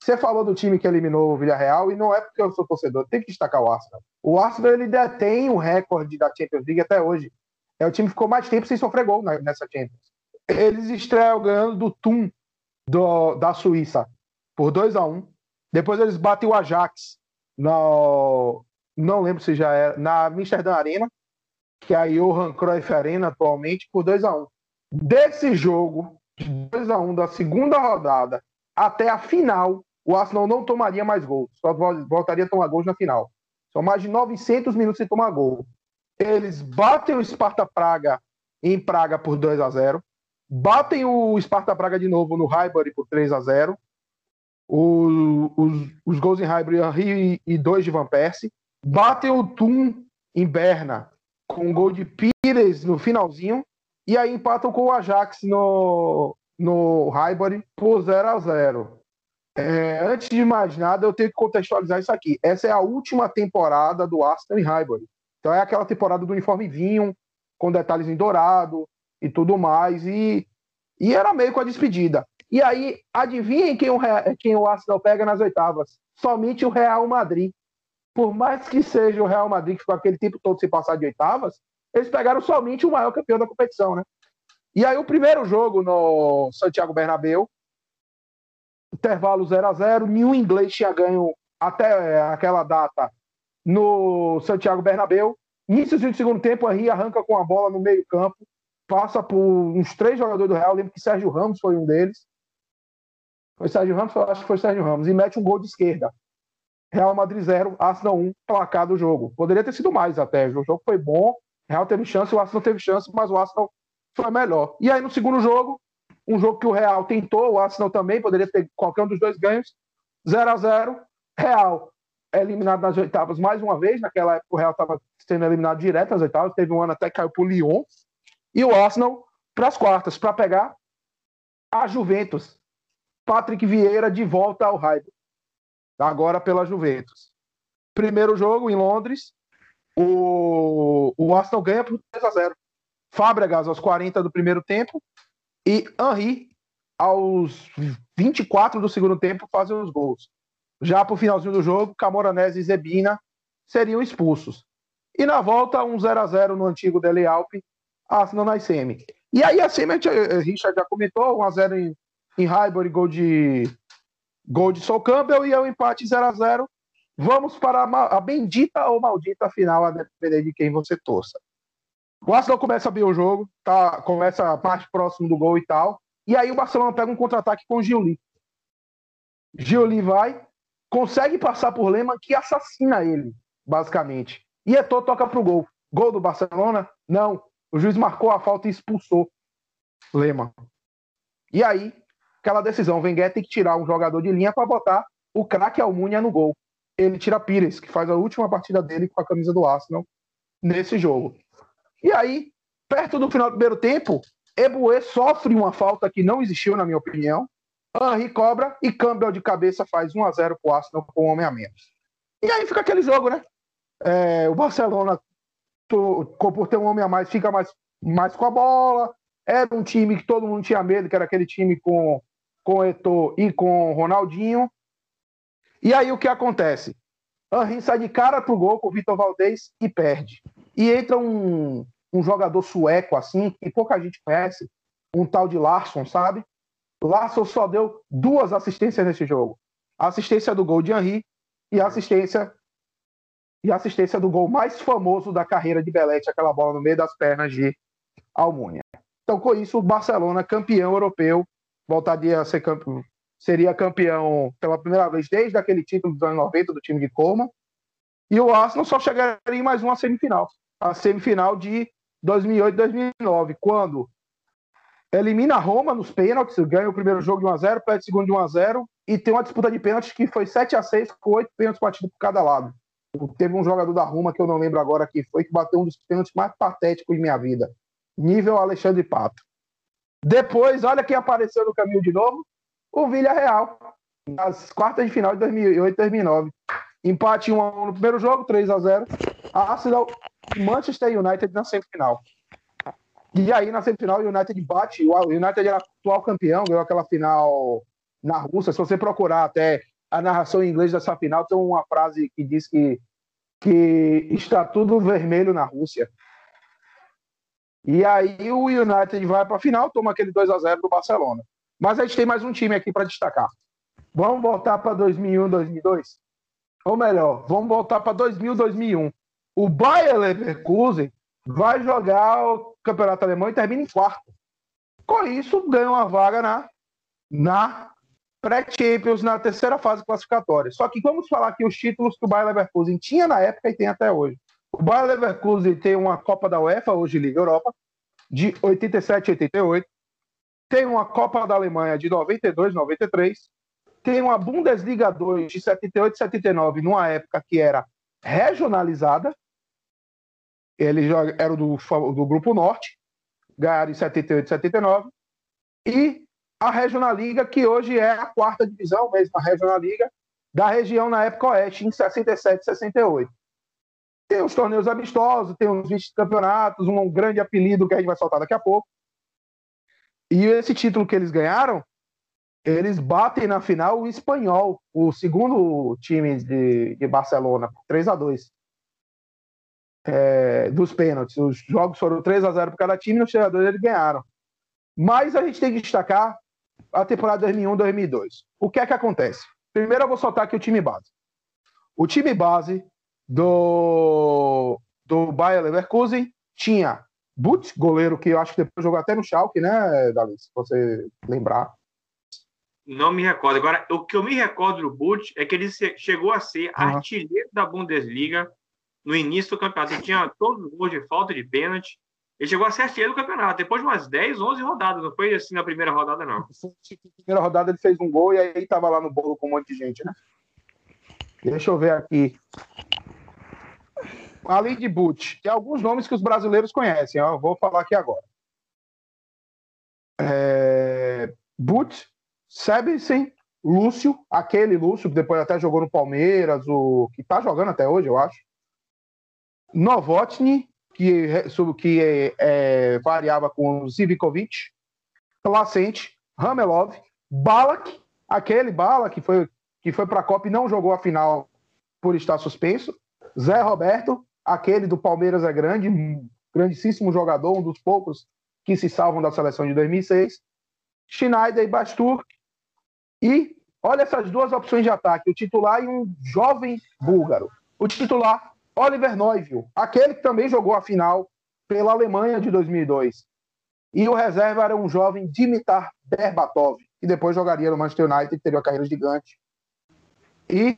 Speaker 1: Você falou do time que eliminou o Villarreal e não é porque eu sou torcedor, tem que destacar o Arsenal. O Arsenal ele detém o recorde da Champions League até hoje. É o time que ficou mais tempo sem sofrer gol nessa Champions. Eles estreiam ganhando do Tum do, da Suíça por 2 a 1 um. Depois eles batem o Ajax no, não lembro se já era na Amsterdã Arena, que é a Johan Cruyff Arena atualmente por 2 a 1 um. Desse jogo de 2 a 1 um, da segunda rodada até a final, o Arsenal não tomaria mais gols, só voltaria a tomar gols na final. São mais de 900 minutos sem tomar gol. Eles batem o Sparta Praga em Praga por 2 a 0 batem o Sparta Praga de novo no Highbury por 3 a 0 os, os gols em Highbury e, e dois de Van Persie, batem o Tum em Berna com um gol de Pires no finalzinho e aí empatam com o Ajax no, no Highbury por 0 a 0 é, antes de mais nada, eu tenho que contextualizar isso aqui. Essa é a última temporada do Arsenal em Highbury. Então é aquela temporada do uniforme vinho, com detalhes em dourado e tudo mais. E, e era meio com a despedida. E aí, adivinhem quem o, quem o Arsenal pega nas oitavas? Somente o Real Madrid. Por mais que seja o Real Madrid que ficou aquele tempo todo sem passar de oitavas, eles pegaram somente o maior campeão da competição, né? E aí o primeiro jogo no Santiago Bernabéu intervalo 0 a 0 nenhum inglês tinha ganho até é, aquela data no Santiago Bernabéu. Início do segundo tempo, a Henry arranca com a bola no meio campo, passa por uns três jogadores do Real, lembro que Sérgio Ramos foi um deles. Foi Sérgio Ramos? Acho que foi Sérgio Ramos. E mete um gol de esquerda. Real Madrid 0, Arsenal 1, placar do jogo. Poderia ter sido mais até. O jogo foi bom, Real teve chance, o Arsenal teve chance, mas o Arsenal foi melhor. E aí no segundo jogo, um jogo que o Real tentou, o Arsenal também poderia ter qualquer um dos dois ganhos. 0 a 0 Real é eliminado nas oitavas mais uma vez. Naquela época o Real estava sendo eliminado direto nas oitavas. Teve um ano até que caiu para o Lyon. E o Arsenal para as quartas, para pegar a Juventus. Patrick Vieira de volta ao Highbury. Agora pela Juventus. Primeiro jogo em Londres. O, o Arsenal ganha por 3 a 0 Fábregas aos 40 do primeiro tempo e Henry, aos 24 do segundo tempo, fazem os gols. Já para o finalzinho do jogo, Camoranese e Zebina seriam expulsos. E na volta, um 0 a 0 no antigo Dele Alpe, Arsenal na semi. E aí a semi, a Richard já comentou, 1 a 0 em, em Highbury, gol de gol de Sol Campbell e é um empate 0 a 0 Vamos para a, a bendita ou maldita final, a depender de quem você torça. O Arsenal começa a abrir o jogo, tá, começa mais próximo do gol e tal. E aí o Barcelona pega um contra-ataque com o Giuli. Giuli vai, consegue passar por Lema, que assassina ele, basicamente. E Eto'o toca pro gol. Gol do Barcelona? Não. O juiz marcou a falta e expulsou Lema. E aí, aquela decisão, Wenger tem que tirar um jogador de linha para botar o craque Almunia no gol. Ele tira Pires, que faz a última partida dele com a camisa do Arsenal nesse jogo. E aí, perto do final do primeiro tempo, Eboué sofre uma falta que não existiu, na minha opinião. Henry cobra e Campbell de cabeça faz 1 a 0 pro Arsenal com um homem a menos. E aí fica aquele jogo, né? É, o Barcelona por ter um homem a mais, fica mais, mais com a bola. Era um time que todo mundo tinha medo, que era aquele time com, com Eto'o e com Ronaldinho. E aí o que acontece? Henry sai de cara pro gol com o Vitor Valdez e perde. E entra um, um jogador sueco assim, que pouca gente conhece, um tal de Larson, sabe? Larson só deu duas assistências nesse jogo. A assistência do gol de Henry e a assistência e a assistência do gol mais famoso da carreira de Belete, aquela bola no meio das pernas de Almunia. Então, com isso, o Barcelona, campeão europeu, voltaria a ser campeão, seria campeão pela primeira vez desde aquele título dos anos 90 do time de Coma. E o Arsenal só chegaria em mais uma semifinal, a semifinal de 2008-2009, quando elimina a Roma nos pênaltis, ganha o primeiro jogo de 1x0, perde o segundo de 1x0, e tem uma disputa de pênaltis que foi 7x6, com 8 pênaltis batidos por cada lado. Teve um jogador da Roma, que eu não lembro agora que foi, que bateu um dos pênaltis mais patéticos de minha vida. Nível Alexandre Pato. Depois, olha quem apareceu no caminho de novo, o Villarreal, nas quartas de final de 2008 2009. Empate 1 a 1 no primeiro jogo, 3 a 0. Arsenal e Manchester United na semifinal. E aí, na semifinal, o United bate. O United era atual campeão, ganhou aquela final na Rússia. Se você procurar até a narração em inglês dessa final, tem uma frase que diz que, que está tudo vermelho na Rússia. E aí o United vai para a final, toma aquele 2 a 0 do Barcelona. Mas a gente tem mais um time aqui para destacar. Vamos voltar para 2001, 2002? Ou melhor, vamos voltar para 2000, 2001. O Bayer Leverkusen vai jogar o Campeonato Alemão e termina em quarto. Com isso, ganha uma vaga na, na pré-Champions, na terceira fase classificatória. Só que vamos falar aqui os títulos que o Bayer Leverkusen tinha na época e tem até hoje. O Bayer Leverkusen tem uma Copa da UEFA, hoje Liga Europa, de 87 e 88 tem uma Copa da Alemanha de 92, 93, tem uma Bundesliga 2 de 78 e 79, numa época que era regionalizada. Ele era do, do Grupo Norte, ganharam em 78 e 79. E a Regional Liga, que hoje é a quarta divisão, mesmo a Regional Liga, da região na época oeste, em 67 e 68. Tem os torneios amistosos, tem os vice-campeonatos, um grande apelido que a gente vai soltar daqui a pouco. E esse título que eles ganharam, eles batem na final o espanhol, o segundo time de, de Barcelona, 3 a 2 é, dos pênaltis. Os jogos foram 3 a 0 para cada time, nos treinadores eles ganharam. Mas a gente tem que destacar a temporada 2001-2002. O que é que acontece? Primeiro eu vou soltar aqui o time base. O time base do, do Bayer Leverkusen tinha Butch, goleiro que eu acho que depois jogou até no Schalke, né, Davi? Se você lembrar.
Speaker 4: Não me recordo. Agora, o que eu me recordo do Butch é que ele chegou a ser uhum. artilheiro da Bundesliga no início do campeonato. Ele tinha todos os gols de falta de pênalti. Ele chegou a ser artilheiro do campeonato, depois de umas 10, 11 rodadas. Não foi assim na primeira rodada, não.
Speaker 1: Na primeira rodada ele fez um gol e aí tava lá no bolo com um monte de gente, né? Deixa eu ver aqui além de Butch, tem alguns nomes que os brasileiros conhecem. Eu vou falar aqui agora. É... Butch, Sebsen, Lúcio, aquele Lúcio que depois até jogou no Palmeiras, o que tá jogando até hoje, eu acho. Novotny, que, que é, é, variava com Zivkovic, Placente, Ramelov, Balak, aquele Balak que foi, que foi para a Copa e não jogou a final por estar suspenso, Zé Roberto, aquele do Palmeiras é grande, grandíssimo jogador, um dos poucos que se salvam da seleção de 2006. Schneider e Basturk. E olha essas duas opções de ataque, o titular e um jovem búlgaro. O titular, Oliver Neuville, aquele que também jogou a final pela Alemanha de 2002. E o reserva era um jovem Dimitar Berbatov, que depois jogaria no Manchester United teria uma carreira gigante. E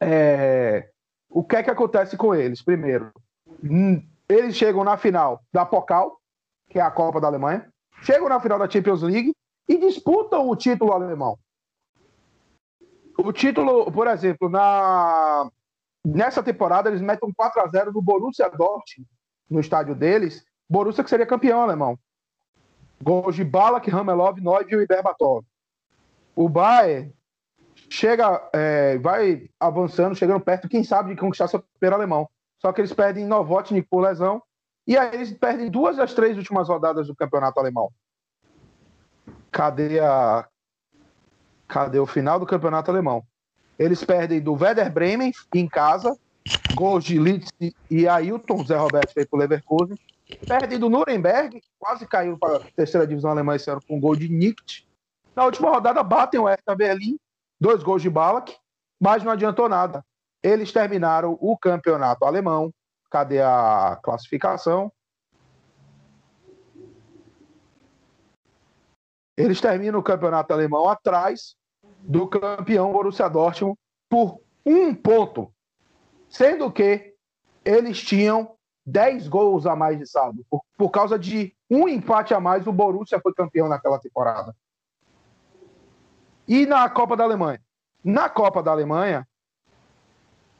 Speaker 1: é, o que é que acontece com eles? Primeiro, eles chegam na final da Pokal, que é a Copa da Alemanha, chegam na final da Champions League e disputam o título alemão. O título, por exemplo, na nessa temporada eles metem um 4 a 0 no Borussia Dortmund no estádio deles, Borussia que seria campeão alemão. Gols de Balak, Ramelov, Neuville e Berbatov. O Bayern chega, é, vai avançando, chegando perto, quem sabe, de conquistar seu primeiro alemão. só que eles perdem Novotny por lesão, e aí eles perdem duas das três últimas rodadas do campeonato alemão. Cadê a. Cadê o final do campeonato alemão? Eles perdem do Werder Bremen em casa, gols de Litz e Ailton, Zé Roberto feito pro Leverkusen. Perdem do Nuremberg, quase caiu para a terceira divisão alemã esse ano com gol de Nikt. Na última rodada batem o Hertha Berlim, dois gols de Balak, mas não adiantou nada. Eles terminaram o campeonato alemão. Cadê a classificação? Eles terminam o campeonato alemão atrás do campeão Borussia Dortmund por um ponto, sendo que eles tinham 10 gols a mais de saldo. Por, por causa de um empate a mais, o Borussia foi campeão naquela temporada. E na Copa da Alemanha? Na Copa da Alemanha,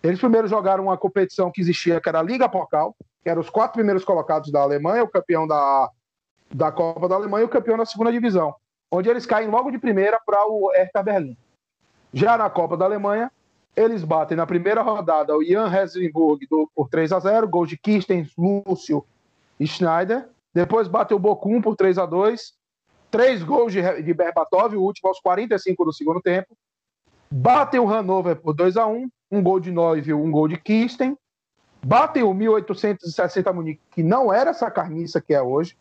Speaker 1: eles primeiro jogaram uma competição que existia, que era a Liga Pokal, que eram os quatro primeiros colocados da Alemanha, o campeão da, da Copa da Alemanha e o campeão da segunda divisão, onde eles caem logo de primeira para o Hertha Berlim. Já na Copa da Alemanha, eles batem na primeira rodada o Jan Hessenburg por 3 a 0 gol de Kirsten, Lúcio e Schneider. Depois bateu o Bochum por 3 a 2 Três gols de, de Berbatov, o último aos 45 do segundo tempo. Batem o Hannover por 2 a 1 um gol de Neuville, um gol de Kirsten. Batem o 1860 Munique, que não era essa carniça que é hoje.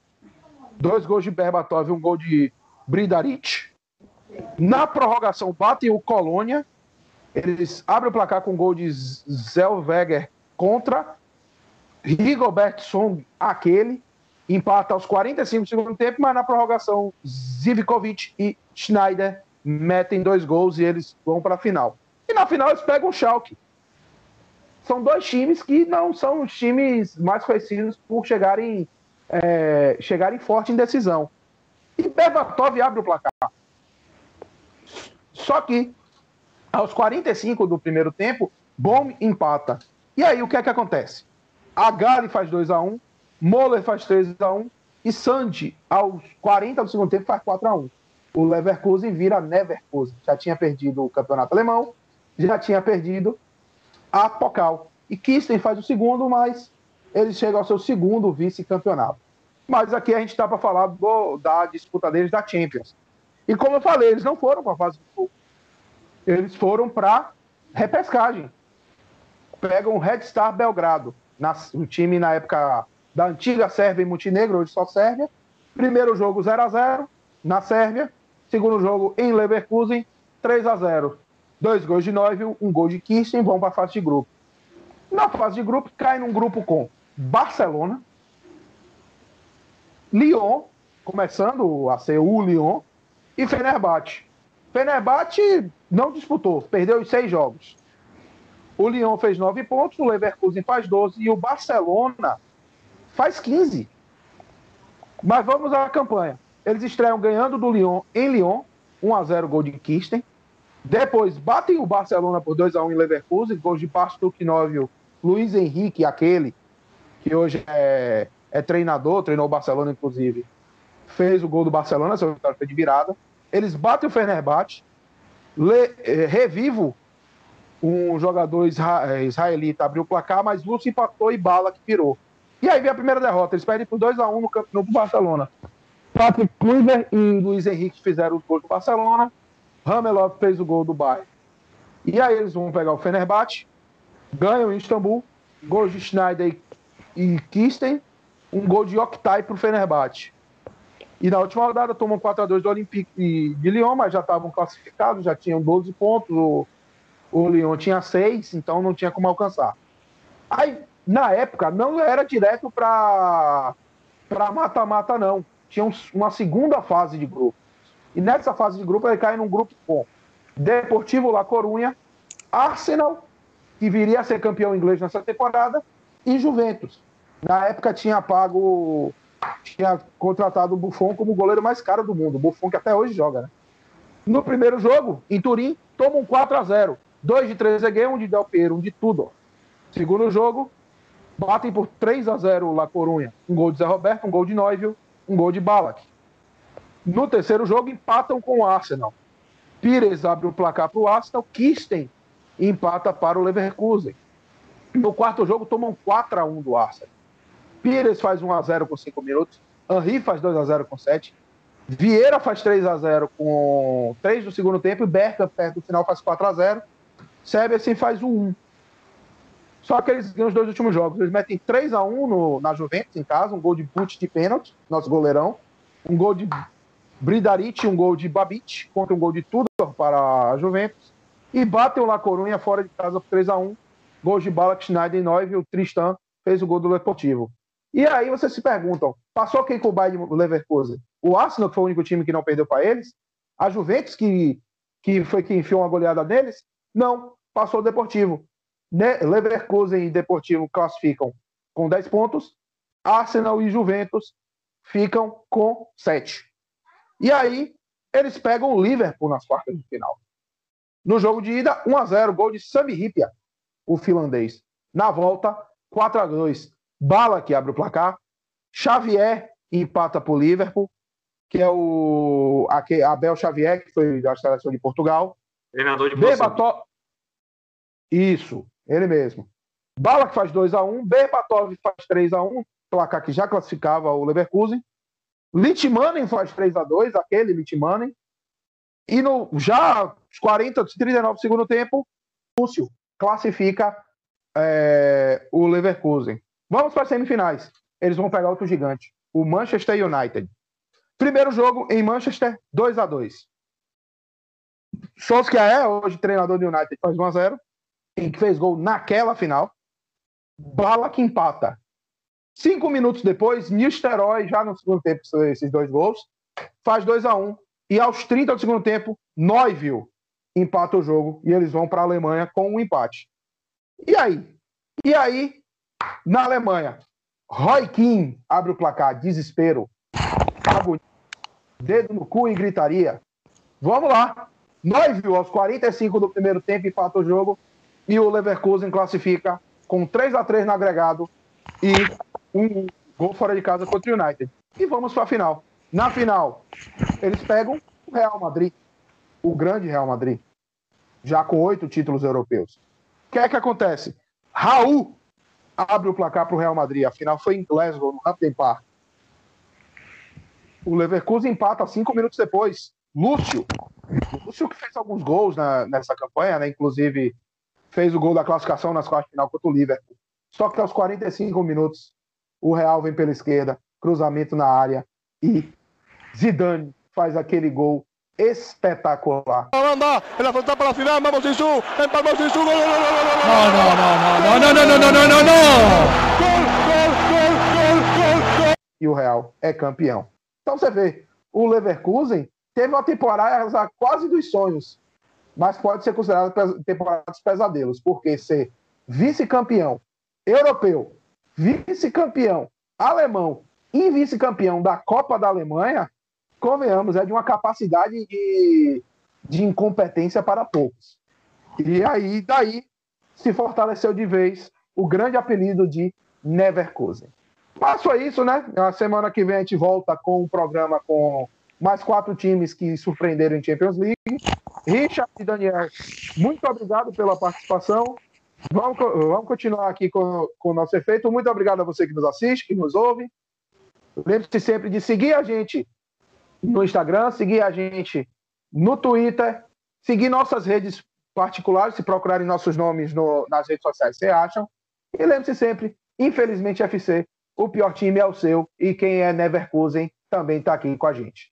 Speaker 1: Dois gols de Berbatov, um gol de Bridaric. Na prorrogação, batem o Colônia. Eles abrem o placar com gol de Zellweger contra. Rigobert Song, aquele. Empata aos 45 do segundo tempo, mas na prorrogação, Zivkovic e Schneider metem dois gols e eles vão para a final. E na final eles pegam o Schalke. São dois times que não são os times mais conhecidos por chegarem, é, chegarem forte em decisão. E Berbatov abre o placar. Só que, aos 45 do primeiro tempo, Bom empata. E aí, o que é que acontece? A Gali faz 2 a 1 Moller faz 3 a 1 e Sandy, aos 40 do segundo tempo, faz 4 a 1 O Leverkusen vira Neverkusen. Já tinha perdido o campeonato alemão, já tinha perdido a Pokal. E Kirsten faz o segundo, mas ele chega ao seu segundo vice-campeonato. Mas aqui a gente está para falar do, da disputa deles da Champions. E como eu falei, eles não foram para a fase do grupo. Eles foram para repescagem. Pegam o Red Star Belgrado, na, um time na época da antiga Sérvia e Montenegro, hoje só Sérvia. Primeiro jogo 0 a 0 na Sérvia. Segundo jogo em Leverkusen, 3 a 0 Dois gols de Neuville, um gol de Kirsten, vão para a fase de grupo. Na fase de grupo, cai num grupo com Barcelona, Lyon, começando a ser o Lyon, e Fenerbahçe. Fenerbahçe não disputou, perdeu os seis jogos. O Lyon fez nove pontos, o Leverkusen faz 12 e o Barcelona faz 15. Mas vamos à campanha. Eles estreiam ganhando do Lyon em Lyon, 1 a 0 gol de Kirsten. Depois batem o Barcelona por 2 a 1 em Leverkusen, gols de Pastuk Novio, Luiz Henrique, aquele que hoje é, é treinador, treinou o Barcelona inclusive. Fez o gol do Barcelona, seu vitória foi de virada. Eles batem o Fenerbahçe, le, eh, revivo um jogador isra, eh, israelita abriu o placar, mas Lúcio empatou e Bala que virou. E aí vem a primeira derrota. Eles perdem por 2x1 no campo no Barcelona. Patrick Kluivert e Luiz Henrique fizeram os gols do Barcelona. Ramelov fez o gol do Bayern. E aí eles vão pegar o Fenerbahçe, ganham em Istambul, gol de Schneider e Kisten, um gol de Oktay para o Fenerbahçe. E na última rodada tomam 4x2 do Olympique de Lyon, mas já estavam classificados, já tinham 12 pontos, o, o Lyon tinha 6, então não tinha como alcançar. Aí, na época, não era direto para mata-mata, não. Tinha uma segunda fase de grupo. E nessa fase de grupo ele cai num grupo com Deportivo La Corunha, Arsenal, que viria a ser campeão inglês nessa temporada, e Juventus. Na época tinha pago, tinha contratado o Buffon como o goleiro mais caro do mundo. Buffon que até hoje joga, né? No primeiro jogo, em Turim, toma um 4 a 0 Dois de Trezeguet, um de Del Piero, um de tudo. Segundo jogo, batem por 3 a 0 La Corunha. Um gol de Zé Roberto, um gol de Neuville, um gol de Balak. No terceiro jogo, empatam com o Arsenal. Pires abre o placar para o Arsenal, Kirsten empata para o Leverkusen. No quarto jogo, tomam 4 a 1 do Arsenal. Pires faz 1 a 0 com 5 minutos. Henri faz 2 a 0 com 7. Vieira faz 3 a 0 com 3 do segundo tempo. E Berta, perto do final, faz 4 a 0 Sérvia, assim, faz o 1. Só que eles ganham os dois últimos jogos. Eles metem 3 a 1 no, na Juventus, em casa. Um gol de put de pênalti, nosso goleirão. Um gol de Bridaric, um gol de Babit, contra um gol de Tudor para a Juventus. E batem o La Corunha fora de casa por 3 a 1 Gols de Balak, Schneider e 9. O Tristan fez o gol do Deportivo. E aí vocês se perguntam, passou quem com o Bayern Leverkusen? O Arsenal, que foi o único time que não perdeu para eles? A Juventus, que, que foi quem enfiou uma goleada neles? Não, passou o Deportivo. Leverkusen e Deportivo classificam com 10 pontos, Arsenal e Juventus ficam com 7. E aí, eles pegam o Liverpool nas quartas de final. No jogo de ida, 1 a 0 gol de Sami Hipia, o finlandês. Na volta, 4 a 2 Bala que abre o placar. Xavier empata para o Liverpool, que é o Abel Xavier, que foi da seleção de Portugal.
Speaker 4: Treinador de
Speaker 1: Berbatov. Isso, ele mesmo. Bala que faz 2 a 1 Berbatov faz 3 a 1 placar que já classificava o Leverkusen. Litmanen faz 3 a 2 aquele Litmanen. E no, já os 40, 39 do segundo tempo, Lúcio classifica é, o Leverkusen. Vamos para as semifinais. Eles vão pegar outro gigante, o Manchester United. Primeiro jogo em Manchester, 2 a 2 Solskjaer, hoje treinador do United, faz 1 a 0 que fez gol naquela final. Bala que empata. Cinco minutos depois, Nistelrooy, já no segundo tempo, esses dois gols, faz 2 a 1 E aos 30 do segundo tempo, Neuville empata o jogo e eles vão para a Alemanha com um empate. E aí? E aí, na Alemanha, Roy Keane abre o placar, desespero, agonia, dedo no cu e gritaria. Vamos lá. Neuville, aos 45 do primeiro tempo, empata o jogo e o Leverkusen classifica com 3 a 3 no agregado e um gol fora de casa contra o United. E vamos para a final. Na final, eles pegam o Real Madrid, o grande Real Madrid, já com oito títulos europeus. O que é que acontece? Raul abre o placar para o Real Madrid. A final foi em Glasgow, no Hampden Park. O Leverkusen empata cinco minutos depois. Lúcio, Lúcio que fez alguns gols na, nessa campanha, né? inclusive fez o gol da classificação nas quartas de final contra o Liverpool. Só que aos 45 minutos, o Real vem pela esquerda, cruzamento na área e Zidane faz aquele gol espetacular.
Speaker 5: La frontal para la final, vamos gol, gol, gol, gol, no, no, no, no, no, no. Gol, gol, gol, gol, gol, gol.
Speaker 1: E o Real é campeão. Então você vê, o Leverkusen teve uma temporada quase dos sonhos mas pode ser considerado temporada dos pesadelos, porque ser vice-campeão europeu, vice-campeão alemão e vice-campeão da Copa da Alemanha, convenhamos, é de uma capacidade de, de incompetência para poucos. E aí, daí, se fortaleceu de vez o grande apelido de Neverkusen. Passo a isso, né? A semana que vem a gente volta com um programa com mais quatro times que surpreenderam em Champions League. Richard e Daniel, muito obrigado pela participação. Vamos, vamos continuar aqui com, com o nosso efeito. Muito obrigado a você que nos assiste, que nos ouve. Lembre-se sempre de seguir a gente no Instagram, seguir a gente no Twitter, seguir nossas redes particulares, se procurarem nossos nomes no, nas redes sociais, você acham. E lembre-se sempre, infelizmente, FC, o pior time é o seu, e quem é Neverkusen também está aqui com a gente.